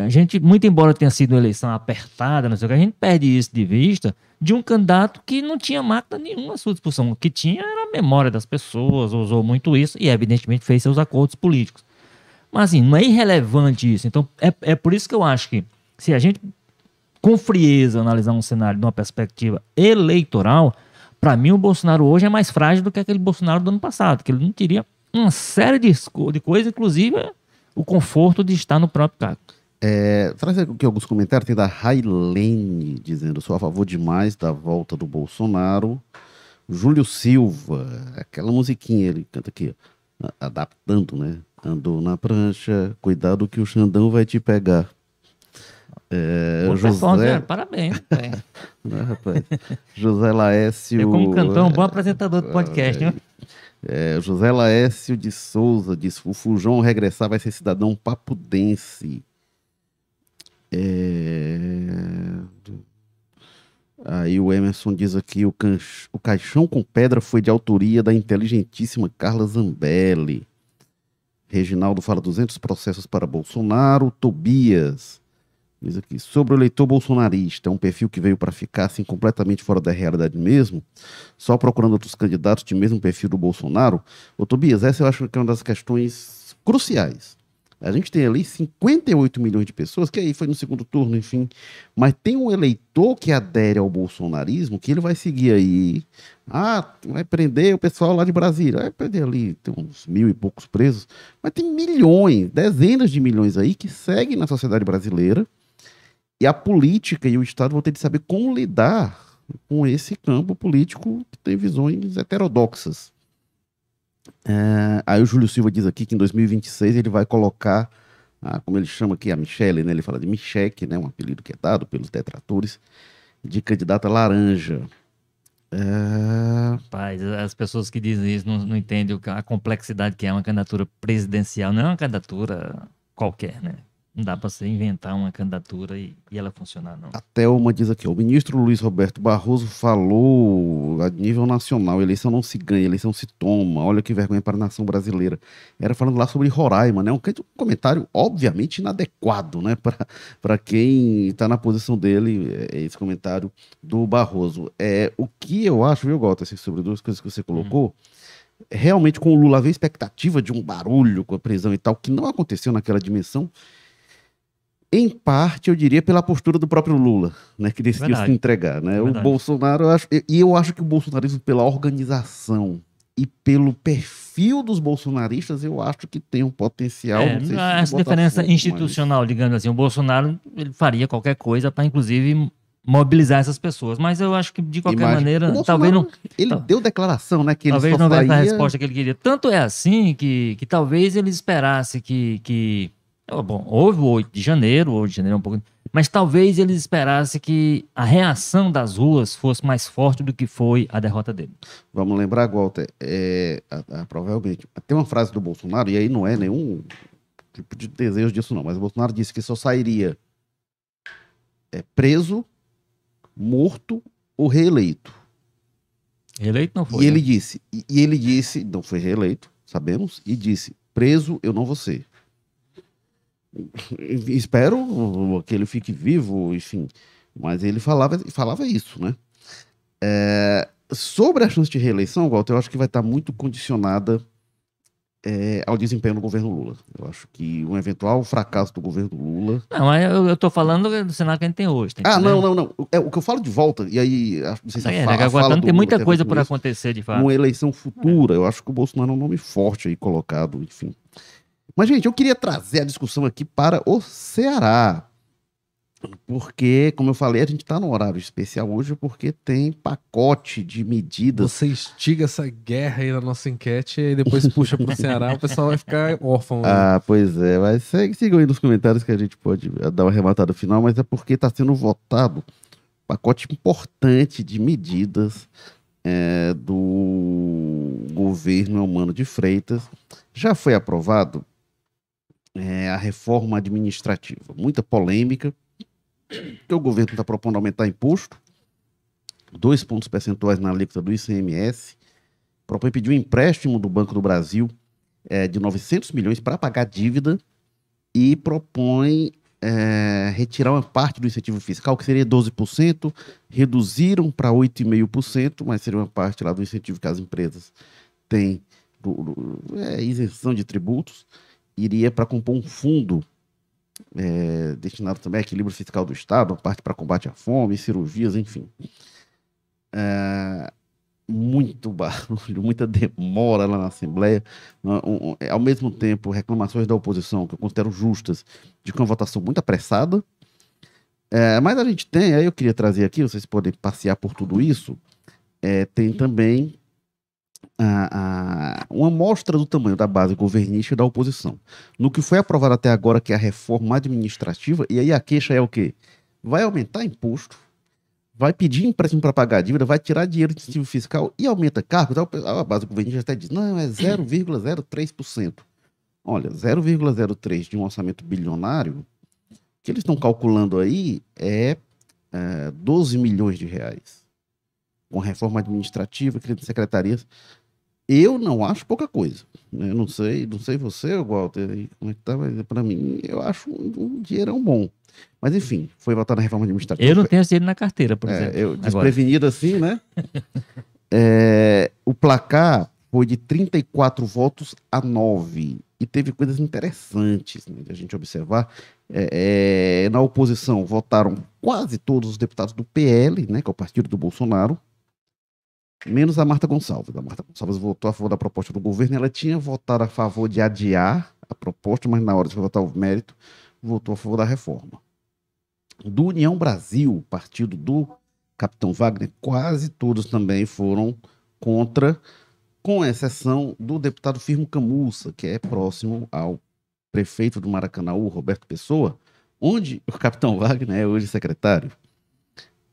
A gente, muito embora tenha sido uma eleição apertada, não sei o que, a gente perde isso de vista de um candidato que não tinha máquina nenhuma à sua disposição. O que tinha era a memória das pessoas, usou muito isso e, evidentemente, fez seus acordos políticos. Mas, assim, não é irrelevante isso. Então, é, é por isso que eu acho que, se a gente, com frieza, analisar um cenário de uma perspectiva eleitoral, para mim, o Bolsonaro hoje é mais frágil do que aquele Bolsonaro do ano passado, que ele não teria uma série de, de coisas, inclusive o conforto de estar no próprio cargo. É, traz aqui alguns comentários. Tem da Railene dizendo: sou a favor demais da volta do Bolsonaro. Júlio Silva, aquela musiquinha ele canta aqui, adaptando, né? Andou na prancha, cuidado que o Xandão vai te pegar. É, José... É, parabéns. Não, rapaz. José Laércio. Eu, como cantor, um bom apresentador do podcast, né? É, José Laércio de Souza diz: o Fujão regressar vai ser cidadão papudense. É... Aí o Emerson diz aqui: o, canch... o caixão com pedra foi de autoria da inteligentíssima Carla Zambelli. Reginaldo fala 200 processos para Bolsonaro. Tobias diz aqui: sobre o eleitor bolsonarista, um perfil que veio para ficar assim completamente fora da realidade mesmo, só procurando outros candidatos de mesmo perfil do Bolsonaro. Ô Tobias, essa eu acho que é uma das questões cruciais a gente tem ali 58 milhões de pessoas, que aí foi no segundo turno, enfim. Mas tem um eleitor que adere ao bolsonarismo, que ele vai seguir aí. Ah, vai prender o pessoal lá de Brasília. Vai prender ali, tem uns mil e poucos presos. Mas tem milhões, dezenas de milhões aí que seguem na sociedade brasileira. E a política e o Estado vão ter de saber como lidar com esse campo político que tem visões heterodoxas. É, aí o Júlio Silva diz aqui que em 2026 ele vai colocar, como ele chama aqui, a Michelle, né? Ele fala de Micheque, né? Um apelido que é dado pelos detratores, de candidata laranja. É... Rapaz, as pessoas que dizem isso não, não entendem a complexidade que é uma candidatura presidencial. Não é uma candidatura qualquer, né? Não dá para você inventar uma candidatura e, e, ela funcionar, não. Até uma diz aqui, o ministro Luiz Roberto Barroso falou a nível nacional, eleição não se ganha, eleição se toma, olha que vergonha para a nação brasileira. Era falando lá sobre Roraima, né? Um comentário obviamente inadequado, né? Para quem está na posição dele, é, esse comentário do Barroso. É, o que eu acho, viu, Gota, assim, sobre duas coisas que você colocou, hum. realmente com o Lula havia expectativa de um barulho com a prisão e tal, que não aconteceu naquela dimensão, em parte, eu diria, pela postura do próprio Lula, né, que decidiu Verdade. se entregar. Né? O Bolsonaro, eu acho, e eu acho que o bolsonarismo, pela organização e pelo perfil dos bolsonaristas, eu acho que tem um potencial. É, se essa diferença institucional, mas... digamos assim, o Bolsonaro ele faria qualquer coisa para, inclusive, mobilizar essas pessoas. Mas eu acho que, de qualquer Imagina. maneira, talvez não. Ele deu declaração, né? Que talvez não faria... a resposta que ele queria. Tanto é assim que, que talvez ele esperasse que. que Bom, houve o 8 de janeiro, o 8 de janeiro é um pouco. Mas talvez eles esperassem que a reação das ruas fosse mais forte do que foi a derrota dele. Vamos lembrar, Walter, é, a, a, provavelmente. Tem uma frase do Bolsonaro, e aí não é nenhum tipo de desejo disso, não, mas o Bolsonaro disse que só sairia é, preso, morto ou reeleito. Reeleito não foi. E né? ele disse, e, e ele disse, não foi reeleito, sabemos, e disse: preso eu não vou ser. Espero que ele fique vivo, enfim. Mas ele falava, falava isso, né? É, sobre a chance de reeleição, Walter, eu acho que vai estar muito condicionada é, ao desempenho do governo Lula. Eu acho que um eventual fracasso do governo Lula. Não, eu, eu tô falando do cenário que a gente tem hoje. Tá ah, não, não, não. É, o que eu falo de volta, e aí, não sei se é, fala, agora não tem muita coisa por acontecer, de fato. Uma eleição futura, eu acho que o Bolsonaro é um nome forte aí colocado, enfim. Mas, gente, eu queria trazer a discussão aqui para o Ceará. Porque, como eu falei, a gente está no horário especial hoje porque tem pacote de medidas. Você instiga essa guerra aí na nossa enquete e depois puxa para o Ceará, o pessoal vai ficar órfão. Né? Ah, pois é. Mas segue, sigam aí nos comentários que a gente pode dar uma arrematada final, mas é porque está sendo votado pacote importante de medidas é, do governo Humano de Freitas. Já foi aprovado é, a reforma administrativa. Muita polêmica, que o governo está propondo aumentar imposto, dois pontos percentuais na alíquota do ICMS, propõe pedir um empréstimo do Banco do Brasil é, de 900 milhões para pagar dívida e propõe é, retirar uma parte do incentivo fiscal, que seria 12%, reduziram para 8,5%, mas seria uma parte lá do incentivo que as empresas têm, do, do, é, isenção de tributos iria para compor um fundo é, destinado também ao equilíbrio fiscal do Estado, parte para combate à fome, cirurgias, enfim. É, muito barulho, muita demora lá na Assembleia. Um, ao mesmo tempo, reclamações da oposição, que eu considero justas, de que uma votação muito apressada. É, mas a gente tem, aí eu queria trazer aqui, vocês podem passear por tudo isso, é, tem também a, a uma amostra do tamanho da base governista e da oposição. No que foi aprovado até agora, que é a reforma administrativa, e aí a queixa é o quê? Vai aumentar imposto, vai pedir empréstimo para pagar a dívida, vai tirar dinheiro do incentivo fiscal e aumenta cargos. A base governista até diz, não, é 0,03%. Olha, 0,03% de um orçamento bilionário, que eles estão calculando aí é, é 12 milhões de reais. Com reforma administrativa, criando secretarias. Eu não acho pouca coisa. Né? Eu não sei, não sei você, Walter, como é que tá, mas para mim eu acho um, um dinheirão bom. Mas enfim, foi votar na reforma administrativa. Eu não tenho dinheiro na carteira, por é, exemplo. Eu, desprevenido agora. assim, né? é, o placar foi de 34 votos a 9. E teve coisas interessantes né, de a gente observar. É, é, na oposição votaram quase todos os deputados do PL, né, que é o partido do Bolsonaro menos a Marta Gonçalves. A Marta Gonçalves votou a favor da proposta do governo. Ela tinha votado a favor de adiar a proposta, mas na hora de votar o mérito, votou a favor da reforma. Do União Brasil, partido do Capitão Wagner, quase todos também foram contra, com exceção do deputado Firmo Camussa, que é próximo ao prefeito do Maracanã, Roberto Pessoa, onde o Capitão Wagner é hoje secretário.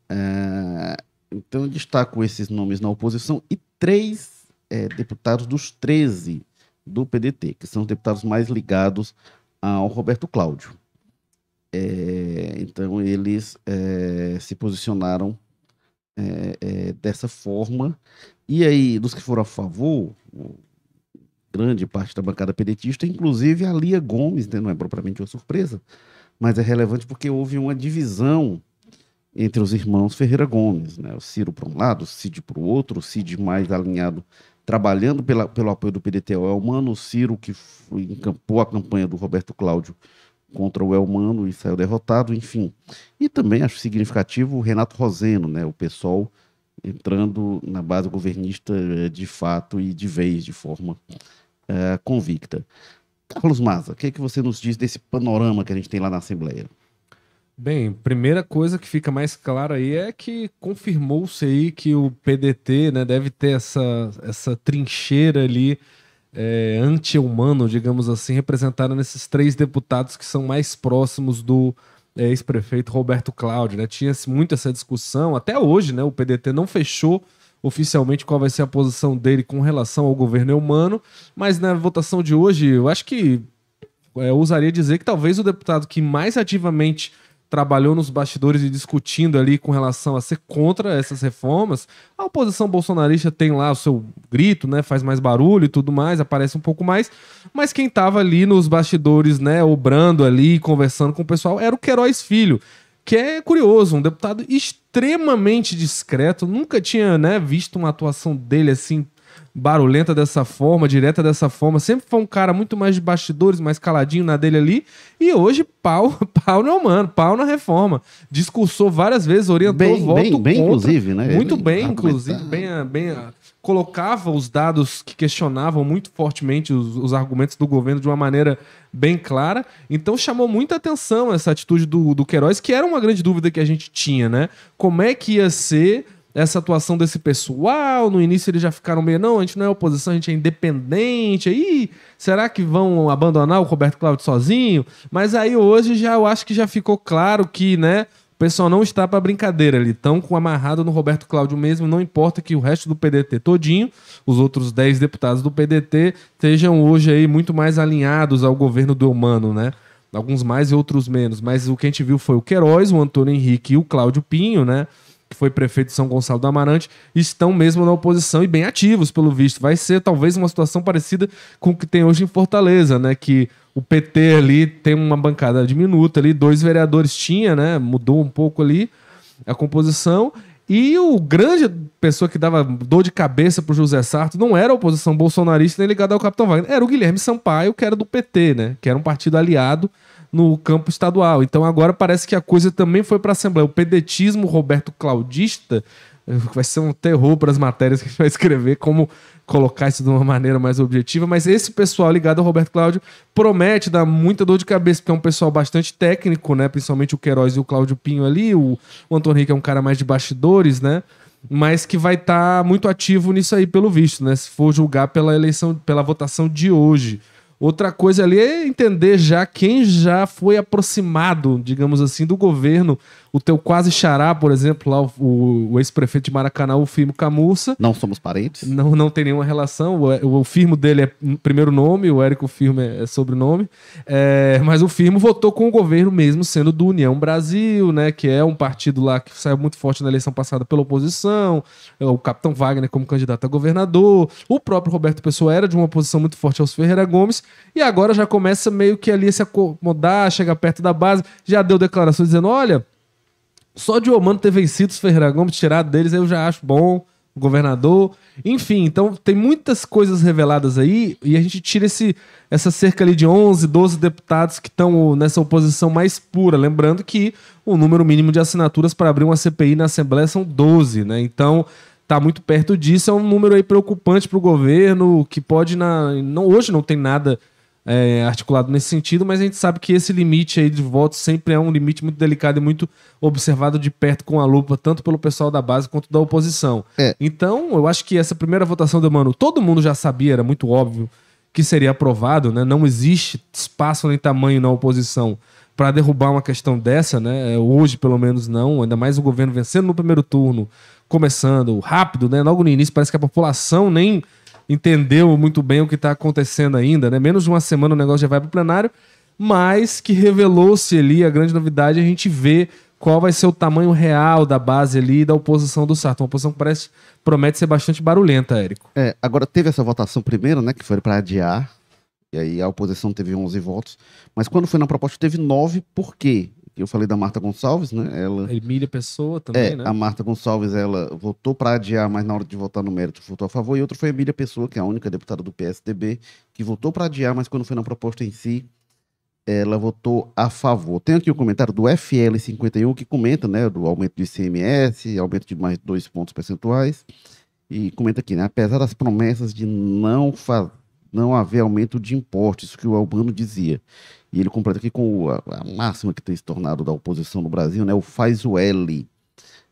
É, então, eu destaco esses nomes na oposição e três é, deputados dos 13 do PDT, que são os deputados mais ligados ao Roberto Cláudio. É, então, eles é, se posicionaram é, é, dessa forma. E aí, dos que foram a favor, grande parte da bancada pedetista, inclusive a Lia Gomes, né, não é propriamente uma surpresa, mas é relevante porque houve uma divisão entre os irmãos Ferreira Gomes, né? O Ciro para um lado, o Cid para o outro, o Cid mais alinhado, trabalhando pela, pelo apoio do PDT ao Elmano, o Ciro que foi, encampou a campanha do Roberto Cláudio contra o Elmano e saiu derrotado, enfim. E também acho significativo o Renato Roseno, né? O pessoal entrando na base governista eh, de fato e de vez, de forma é, convicta. Carlos Maza, o que, é que você nos diz desse panorama que a gente tem lá na Assembleia? Bem, primeira coisa que fica mais clara aí é que confirmou-se aí que o PDT né, deve ter essa, essa trincheira ali é, anti-humano, digamos assim, representada nesses três deputados que são mais próximos do é, ex-prefeito Roberto Cláudio. Né? Tinha muito essa discussão, até hoje né, o PDT não fechou oficialmente qual vai ser a posição dele com relação ao governo humano, mas na votação de hoje, eu acho que é, eu usaria dizer que talvez o deputado que mais ativamente trabalhou nos bastidores e discutindo ali com relação a ser contra essas reformas. A oposição bolsonarista tem lá o seu grito, né, faz mais barulho e tudo mais, aparece um pouco mais, mas quem estava ali nos bastidores, né, obrando ali, conversando com o pessoal, era o Queiroz Filho, que é curioso, um deputado extremamente discreto, nunca tinha, né, visto uma atuação dele assim barulhenta dessa forma, direta dessa forma. Sempre foi um cara muito mais de bastidores, mais caladinho na dele ali. E hoje, pau, pau não, mano, pau na reforma. Discursou várias vezes, orientou bem, o voto bem, bem contra. inclusive, né? Muito bem, inclusive, bem, bem colocava os dados que questionavam muito fortemente os, os, argumentos do governo de uma maneira bem clara. Então chamou muita atenção essa atitude do, do Queiroz, que era uma grande dúvida que a gente tinha, né? Como é que ia ser essa atuação desse pessoal. No início eles já ficaram meio, não, a gente não é oposição, a gente é independente. Aí, será que vão abandonar o Roberto Cláudio sozinho? Mas aí hoje já eu acho que já ficou claro que, né, o pessoal não está para brincadeira, eles estão com amarrado no Roberto Cláudio mesmo, não importa que o resto do PDT todinho, os outros 10 deputados do PDT, estejam hoje aí muito mais alinhados ao governo do Humano, né? Alguns mais e outros menos, mas o que a gente viu foi o Queiroz, o Antônio Henrique e o Cláudio Pinho, né? Que foi prefeito de São Gonçalo do Amarante, estão mesmo na oposição e bem ativos, pelo visto. Vai ser talvez uma situação parecida com o que tem hoje em Fortaleza, né? Que o PT ali tem uma bancada diminuta ali, dois vereadores tinha, né? Mudou um pouco ali a composição. E o grande pessoa que dava dor de cabeça pro José Sarto não era a oposição bolsonarista nem ligada ao Capitão Wagner, era o Guilherme Sampaio, que era do PT, né? Que era um partido aliado no campo estadual. Então agora parece que a coisa também foi para a Assembleia. O pedetismo Roberto Claudista vai ser um terror para as matérias que a gente vai escrever, como colocar isso de uma maneira mais objetiva, mas esse pessoal ligado ao Roberto Cláudio promete dar muita dor de cabeça, porque é um pessoal bastante técnico, né? Principalmente o Queiroz e o Cláudio Pinho ali, o, o Antônio Henrique é um cara mais de bastidores, né? mas que vai estar tá muito ativo nisso aí, pelo visto, né? Se for julgar pela eleição, pela votação de hoje. Outra coisa ali é entender já quem já foi aproximado, digamos assim, do governo. O teu quase xará, por exemplo, lá o, o ex-prefeito de Maracanã, o Firmo Camussa. Não somos parentes? Não, não tem nenhuma relação. O, o Firmo dele é primeiro nome, o Érico Firmo é, é sobrenome. É, mas o Firmo votou com o governo mesmo sendo do União Brasil, né? Que é um partido lá que saiu muito forte na eleição passada pela oposição. É, o Capitão Wagner como candidato a governador. O próprio Roberto Pessoa era de uma oposição muito forte aos Ferreira Gomes. E agora já começa meio que ali a se acomodar, chega perto da base, já deu declarações dizendo: olha, só de Omano ter vencido os Ferreira Gomes, tirado deles, eu já acho bom. O governador, enfim, então tem muitas coisas reveladas aí e a gente tira esse, essa cerca ali de 11, 12 deputados que estão nessa oposição mais pura. Lembrando que o número mínimo de assinaturas para abrir uma CPI na Assembleia são 12, né? Então tá muito perto disso, é um número aí preocupante para o governo, que pode na não hoje não tem nada é, articulado nesse sentido, mas a gente sabe que esse limite aí de votos sempre é um limite muito delicado e muito observado de perto com a lupa, tanto pelo pessoal da base quanto da oposição. É. Então, eu acho que essa primeira votação do Mano, todo mundo já sabia, era muito óbvio que seria aprovado, né? Não existe espaço nem tamanho na oposição para derrubar uma questão dessa, né? É, hoje, pelo menos, não. Ainda mais o governo vencendo no primeiro turno, começando rápido, né? Logo no início, parece que a população nem entendeu muito bem o que está acontecendo ainda, né? Menos de uma semana o negócio já vai para o plenário, mas que revelou-se ali a grande novidade, a gente vê qual vai ser o tamanho real da base ali da oposição do Sarto. Uma oposição que parece, promete ser bastante barulhenta, Érico. É, agora teve essa votação primeiro, né, que foi para adiar, e aí a oposição teve 11 votos, mas quando foi na proposta teve 9, por quê? Eu falei da Marta Gonçalves, né? Ela, Emília Pessoa também, é, né? A Marta Gonçalves, ela votou para adiar, mas na hora de votar no mérito votou a favor. E outra foi a Emília Pessoa, que é a única deputada do PSDB, que votou para adiar, mas quando foi na proposta em si, ela votou a favor. Tem aqui o um comentário do FL51 que comenta, né, do aumento do ICMS, aumento de mais dois pontos percentuais. E comenta aqui, né, apesar das promessas de não, não haver aumento de impostos, que o Albano dizia. E ele completa aqui com a, a máxima que tem se tornado da oposição no Brasil, né? O faz o L.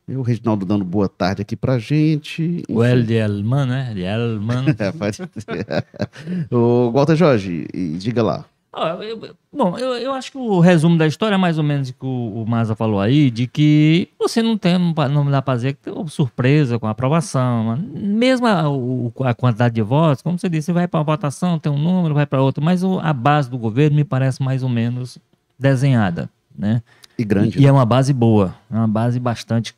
E o Reginaldo dando boa tarde aqui pra gente. O L de Elman, né? De Elman. é, faz... o Walter Jorge, diga lá. Eu, bom, eu, eu acho que o resumo da história é mais ou menos o que o, o Maza falou aí, de que você não tem, não, dá pra dizer que tem surpresa com a aprovação. Mesmo a, a, quantidade de votos, como você disse, você vai para uma votação, tem um número, vai para outro, mas o, a base do governo me parece mais ou menos desenhada, né? E grande. E, né? é uma base boa, é uma base bastante,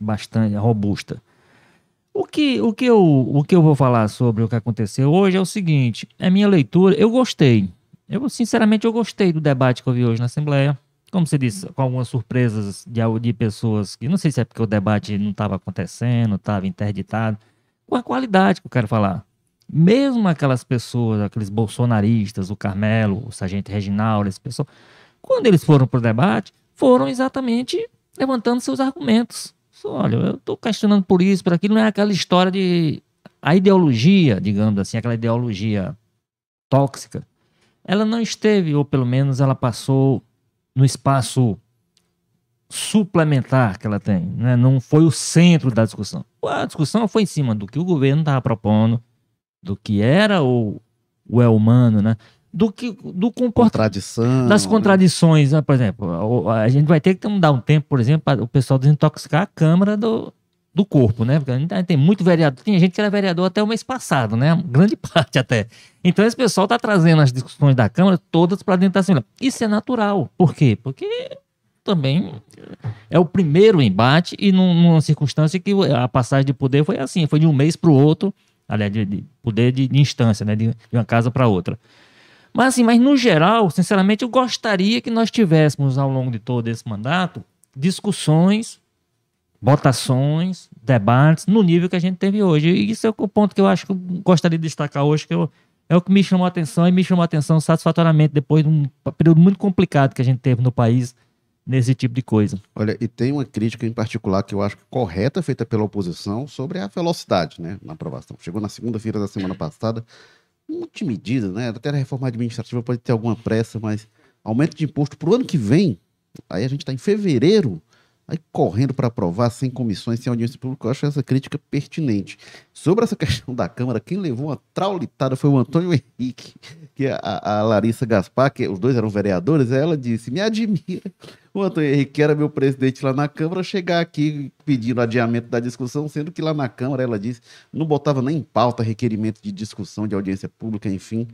bastante robusta. O que, o, que eu, o que eu vou falar sobre o que aconteceu hoje é o seguinte: é minha leitura, eu gostei eu, sinceramente, eu gostei do debate que eu vi hoje na Assembleia. Como você disse, com algumas surpresas de, de pessoas que não sei se é porque o debate não estava acontecendo, estava interditado. Com a qualidade que eu quero falar. Mesmo aquelas pessoas, aqueles bolsonaristas, o Carmelo, o Sargento Reginaldo, esse pessoal, quando eles foram para o debate, foram exatamente levantando seus argumentos. Olha, eu estou questionando por isso, por aquilo, não é aquela história de. A ideologia, digamos assim, aquela ideologia tóxica ela não esteve, ou pelo menos ela passou no espaço suplementar que ela tem, né? não foi o centro da discussão. A discussão foi em cima do que o governo estava propondo, do que era o, o é humano, né? do que do comportamento das contradições, né? por exemplo, a, a gente vai ter que dar um tempo, por exemplo, para o pessoal desintoxicar a câmara do, do corpo, né? Porque tem muito vereador, tem gente que era vereador até o mês passado, né? Grande parte até. Então esse pessoal está trazendo as discussões da Câmara todas para dentro da Assembleia. Isso é natural. Por quê? Porque também é o primeiro embate e num, numa circunstância que a passagem de poder foi assim, foi de um mês para o outro, aliás, de, de poder de, de, instância, né? De, de uma casa para outra. Mas assim, mas no geral, sinceramente, eu gostaria que nós tivéssemos ao longo de todo esse mandato discussões votações, debates, no nível que a gente teve hoje. E isso é o ponto que eu acho que eu gostaria de destacar hoje, que eu, é o que me chamou a atenção e me chamou a atenção satisfatoriamente depois de um período muito complicado que a gente teve no país nesse tipo de coisa. Olha, e tem uma crítica em particular que eu acho correta, feita pela oposição, sobre a velocidade né, na aprovação. Chegou na segunda-feira da semana passada, multimedida, né? Até a reforma administrativa pode ter alguma pressa, mas aumento de imposto para o ano que vem, aí a gente está em fevereiro, Aí correndo para aprovar, sem comissões, sem audiência pública, eu acho essa crítica pertinente. Sobre essa questão da Câmara, quem levou uma traulitada foi o Antônio Henrique, que a, a Larissa Gaspar, que os dois eram vereadores, ela disse: Me admira o Antônio Henrique, que era meu presidente lá na Câmara, chegar aqui pedindo adiamento da discussão, sendo que lá na Câmara, ela disse, não botava nem em pauta requerimento de discussão, de audiência pública, enfim.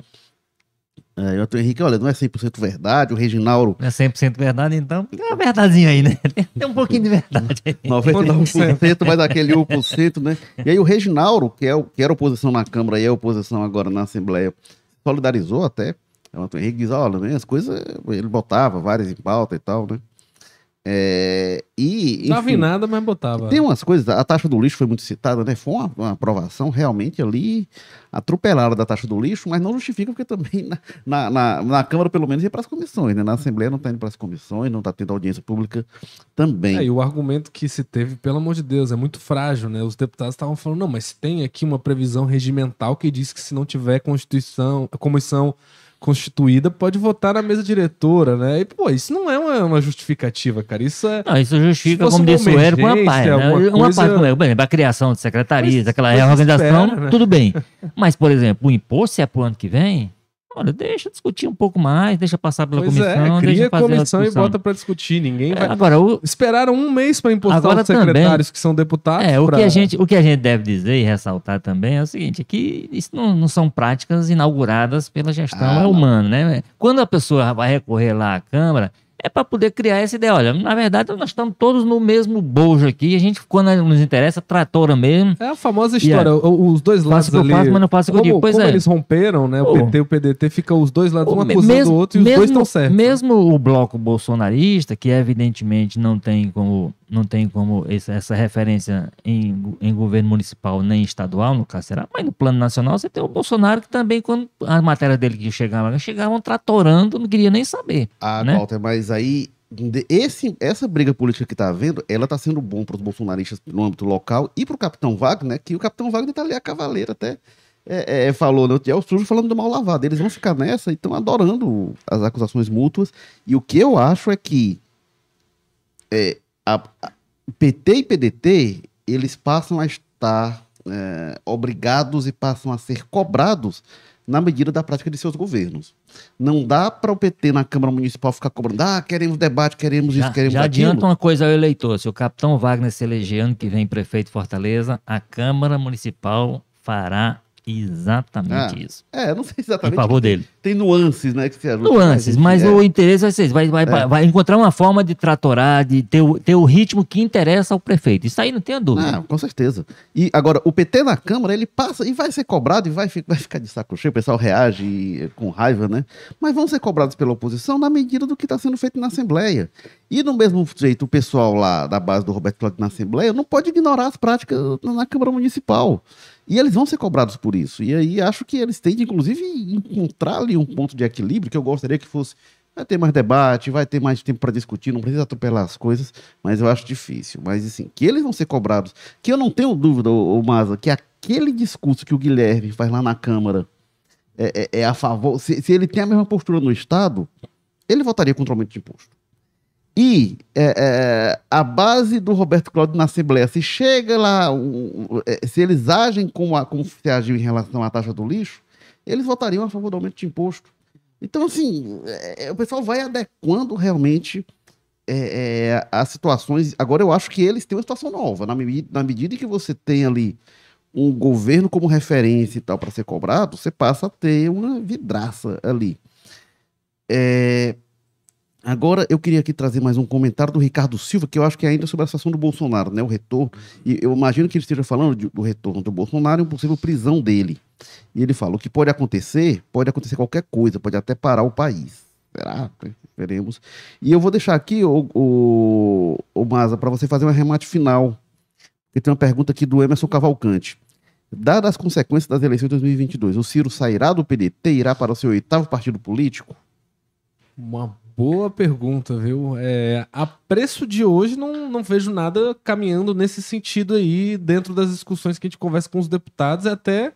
É, o Antônio Henrique, olha, não é 100% verdade, o Reginaldo... Não é 100% verdade, então? Tem uma verdadezinha aí, né? Tem um pouquinho de verdade aí. 99%, mas aquele 1%, né? E aí o Reginaldo, que, é, que era oposição na Câmara e é oposição agora na Assembleia, solidarizou até. O Antônio Henrique diz, olha, né, as coisas, ele botava várias em pauta e tal, né? É, e, enfim, em nada, mas botava. Tem umas coisas, a taxa do lixo foi muito citada, né? Foi uma, uma, aprovação realmente ali atropelada da taxa do lixo, mas não justifica porque também na, na, na, na Câmara, pelo menos, ia para as comissões, né? Na Assembleia não está indo para as comissões, não está tendo audiência pública também. É, e o argumento que se teve, pelo amor de Deus, é muito frágil, né? Os deputados estavam falando, não, mas tem aqui uma previsão regimental que diz que se não tiver Constituição, comissão constituída pode votar na mesa diretora, né? E, pô, isso não é uma, uma justificativa, cara. Isso é. Não, isso justifica, como disse o Érico, uma parte. Né? Uma coisa... parte, por exemplo, a criação de secretarias, aquela reorganização, espera, né? tudo bem. Mas, por exemplo, o imposto, se é pro ano que vem, Olha, deixa discutir um pouco mais, deixa passar pela pois é, comissão. É, cria comissão e bota para discutir. Ninguém é, vai. Agora, o... Esperaram um mês para impostar agora os secretários também, que são deputados. É, o, pra... que a gente, o que a gente deve dizer e ressaltar também é o seguinte: é que isso não, não são práticas inauguradas pela gestão ah, humana, né? Quando a pessoa vai recorrer lá à Câmara, é para poder criar essa ideia. Olha, na verdade, nós estamos todos no mesmo bojo aqui. A gente, quando nos interessa, tratora mesmo. É a famosa história. É, os dois lados faço ali... Mas não faço o que eu digo. Pois como é. eles romperam, né? O PT e o PDT, fica os dois lados, um acusando mesmo, o outro e os dois estão certos. Mesmo o bloco bolsonarista, que evidentemente não tem como não tem como essa, referência em, em governo municipal nem estadual, no caso será, mas no plano nacional você tem o Bolsonaro que também, quando a matéria dele que chegava, chegavam tratorando, não queria nem saber. Ah, né? Walter, mas aí esse, essa briga política que está havendo, ela está sendo bom para os bolsonaristas no âmbito local e para o Capitão Wagner, que o Capitão Wagner está ali a cavaleira até. É, é, falou, né? É o sujo falando do mal lavado. Eles vão ficar nessa e estão adorando as acusações mútuas. E o que eu acho é que é, a, a, PT e PDT, eles passam a estar é, obrigados e passam a ser cobrados na medida da prática de seus governos. Não dá para o PT na Câmara Municipal ficar cobrando, ah, queremos debate, queremos isso, já, queremos já aquilo. Já adianta uma coisa ao eleitor, se o capitão Wagner se eleger ano que vem prefeito de Fortaleza, a Câmara Municipal fará Exatamente ah, isso. É, não sei exatamente. Em favor dele. Tem nuances, né? Que se nuances, mas é. o interesse vai ser vai, vai, é. vai encontrar uma forma de tratorar, de ter o, ter o ritmo que interessa ao prefeito. Isso aí não tem a dúvida. Ah, com certeza. E agora, o PT na Câmara, ele passa e vai ser cobrado e vai, vai ficar de saco cheio, o pessoal reage com raiva, né? Mas vão ser cobrados pela oposição na medida do que está sendo feito na Assembleia. E do mesmo jeito, o pessoal lá da base do Roberto Cláudio na Assembleia não pode ignorar as práticas na Câmara Municipal. E eles vão ser cobrados por isso. E aí acho que eles têm de, inclusive, encontrar ali um ponto de equilíbrio que eu gostaria que fosse. Vai ter mais debate, vai ter mais tempo para discutir, não precisa atropelar as coisas, mas eu acho difícil. Mas assim, que eles vão ser cobrados, que eu não tenho dúvida, o Maza, que aquele discurso que o Guilherme faz lá na Câmara é, é, é a favor. Se, se, ele tem a mesma postura no Estado, ele votaria contra o aumento de imposto. E é, é, a base do Roberto Cláudio na Assembleia, se chega lá, é, se eles agem como, a, como se agiu em relação à taxa do lixo, eles votariam a favor do aumento de imposto. Então, assim, é, o pessoal vai adequando realmente é, as situações. Agora, eu acho que eles têm uma situação nova, na, na medida que você tem ali um governo como referência e tal para ser cobrado, você passa a ter uma vidraça ali. É, Agora eu queria aqui trazer mais um comentário do Ricardo Silva, que eu acho que é ainda sobre a situação do Bolsonaro, né? O retorno. E eu imagino que ele esteja falando de, do retorno do Bolsonaro e uma possível prisão dele. E ele fala: o que pode acontecer, pode acontecer qualquer coisa, pode até parar o país. Será? Veremos. E eu vou deixar aqui, o, o, o Maza, para você fazer um arremate final. Porque tem uma pergunta aqui do Emerson Cavalcante. Dadas as consequências das eleições de 2022, o Ciro sairá do PDT e irá para o seu oitavo partido político? Uma Boa pergunta, viu? É, a preço de hoje, não, não vejo nada caminhando nesse sentido aí, dentro das discussões que a gente conversa com os deputados, até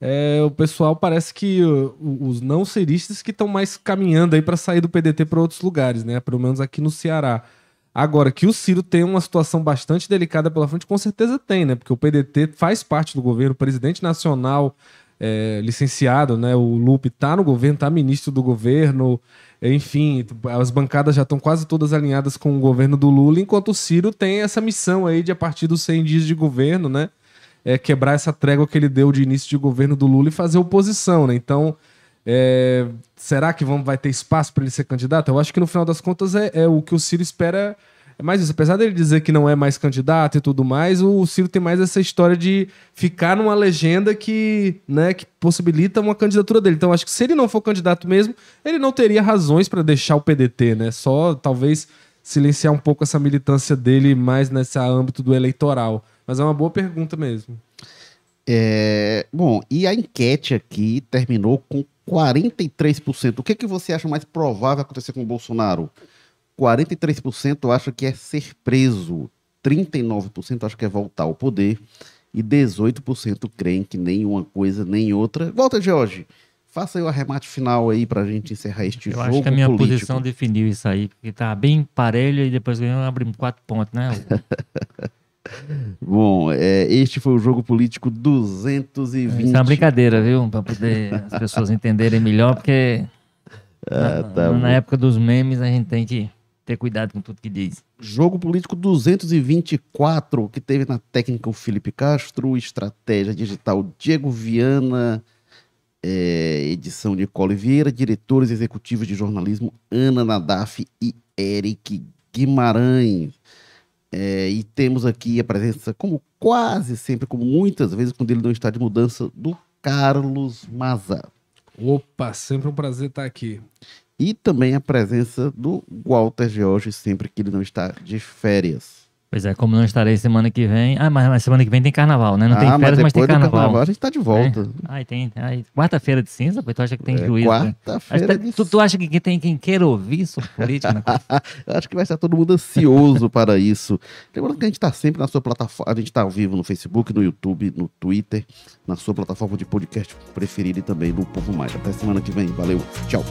é, o pessoal parece que os não seristas que estão mais caminhando aí para sair do PDT para outros lugares, né? Pelo menos aqui no Ceará. Agora, que o Ciro tem uma situação bastante delicada pela frente, com certeza tem, né? Porque o PDT faz parte do governo, o presidente nacional é, licenciado, né? O Lupe tá no governo, tá ministro do governo, enfim, as bancadas já estão quase todas alinhadas com o governo do Lula, enquanto o Ciro tem essa missão aí de, a partir dos 100 dias de governo, né? É, quebrar essa trégua que ele deu de início de governo do Lula e fazer oposição, né? Então, é, será que vão, vai ter espaço para ele ser candidato? Eu acho que no final das contas é, é o que o Ciro espera. É mais isso. Apesar dele dizer que não é mais candidato e tudo mais, o Ciro tem mais essa história de ficar numa legenda que, né, que possibilita uma candidatura dele. Então, acho que se ele não for candidato mesmo, ele não teria razões para deixar o PDT, né? Só talvez silenciar um pouco essa militância dele mais nesse âmbito do eleitoral. Mas é uma boa pergunta mesmo. É, bom, e a enquete aqui terminou com 43%. O que, que você acha mais provável acontecer com o Bolsonaro? 43% acha que é ser preso, 39% acha que é voltar ao poder e 18% creem que nem uma coisa nem outra. Volta, Jorge. Faça aí o arremate final aí pra gente encerrar este Eu jogo acho que a minha político. posição definiu isso aí, porque tá bem parelho e depois ganhou abrimos quatro pontos, né? Bom, é, este foi o jogo político 220. Isso é uma brincadeira, viu? Pra poder as pessoas entenderem melhor, porque Ah, na, tá na bom. época dos memes a gente tem que ter cuidado com tudo que diz. Jogo político 224, que teve na técnica o Felipe Castro, estratégia digital Diego Viana, é, edição de Cole Vieira, diretores executivos de jornalismo Ana Nadaf e Eric Guimarães. É, e temos aqui a presença, como quase sempre, como muitas vezes, quando ele não está de mudança, do Carlos Maza. Opa, sempre um prazer estar aqui. E também a presença do Walter George, sempre que ele não está de férias. Pois é, como não estarei semana que vem. Ah, mas, mas semana que vem tem carnaval, né? Não tem ah, férias, mas, tem depois do carnaval. a gente está de volta. Ai, tem. Ai, quarta-feira de cinza, pois tu acha que tem É, juízo? né? Quarta-feira que- de tu, tu acha que tem quem queira ouvir sobre política? Né? Acho que vai estar todo mundo ansioso para isso. Lembrando que a gente está sempre na sua plataforma. A gente está ao vivo no Facebook, no YouTube, no Twitter, na sua plataforma de podcast preferida e também no Povo Mais. Até semana que vem. Valeu. Tchau.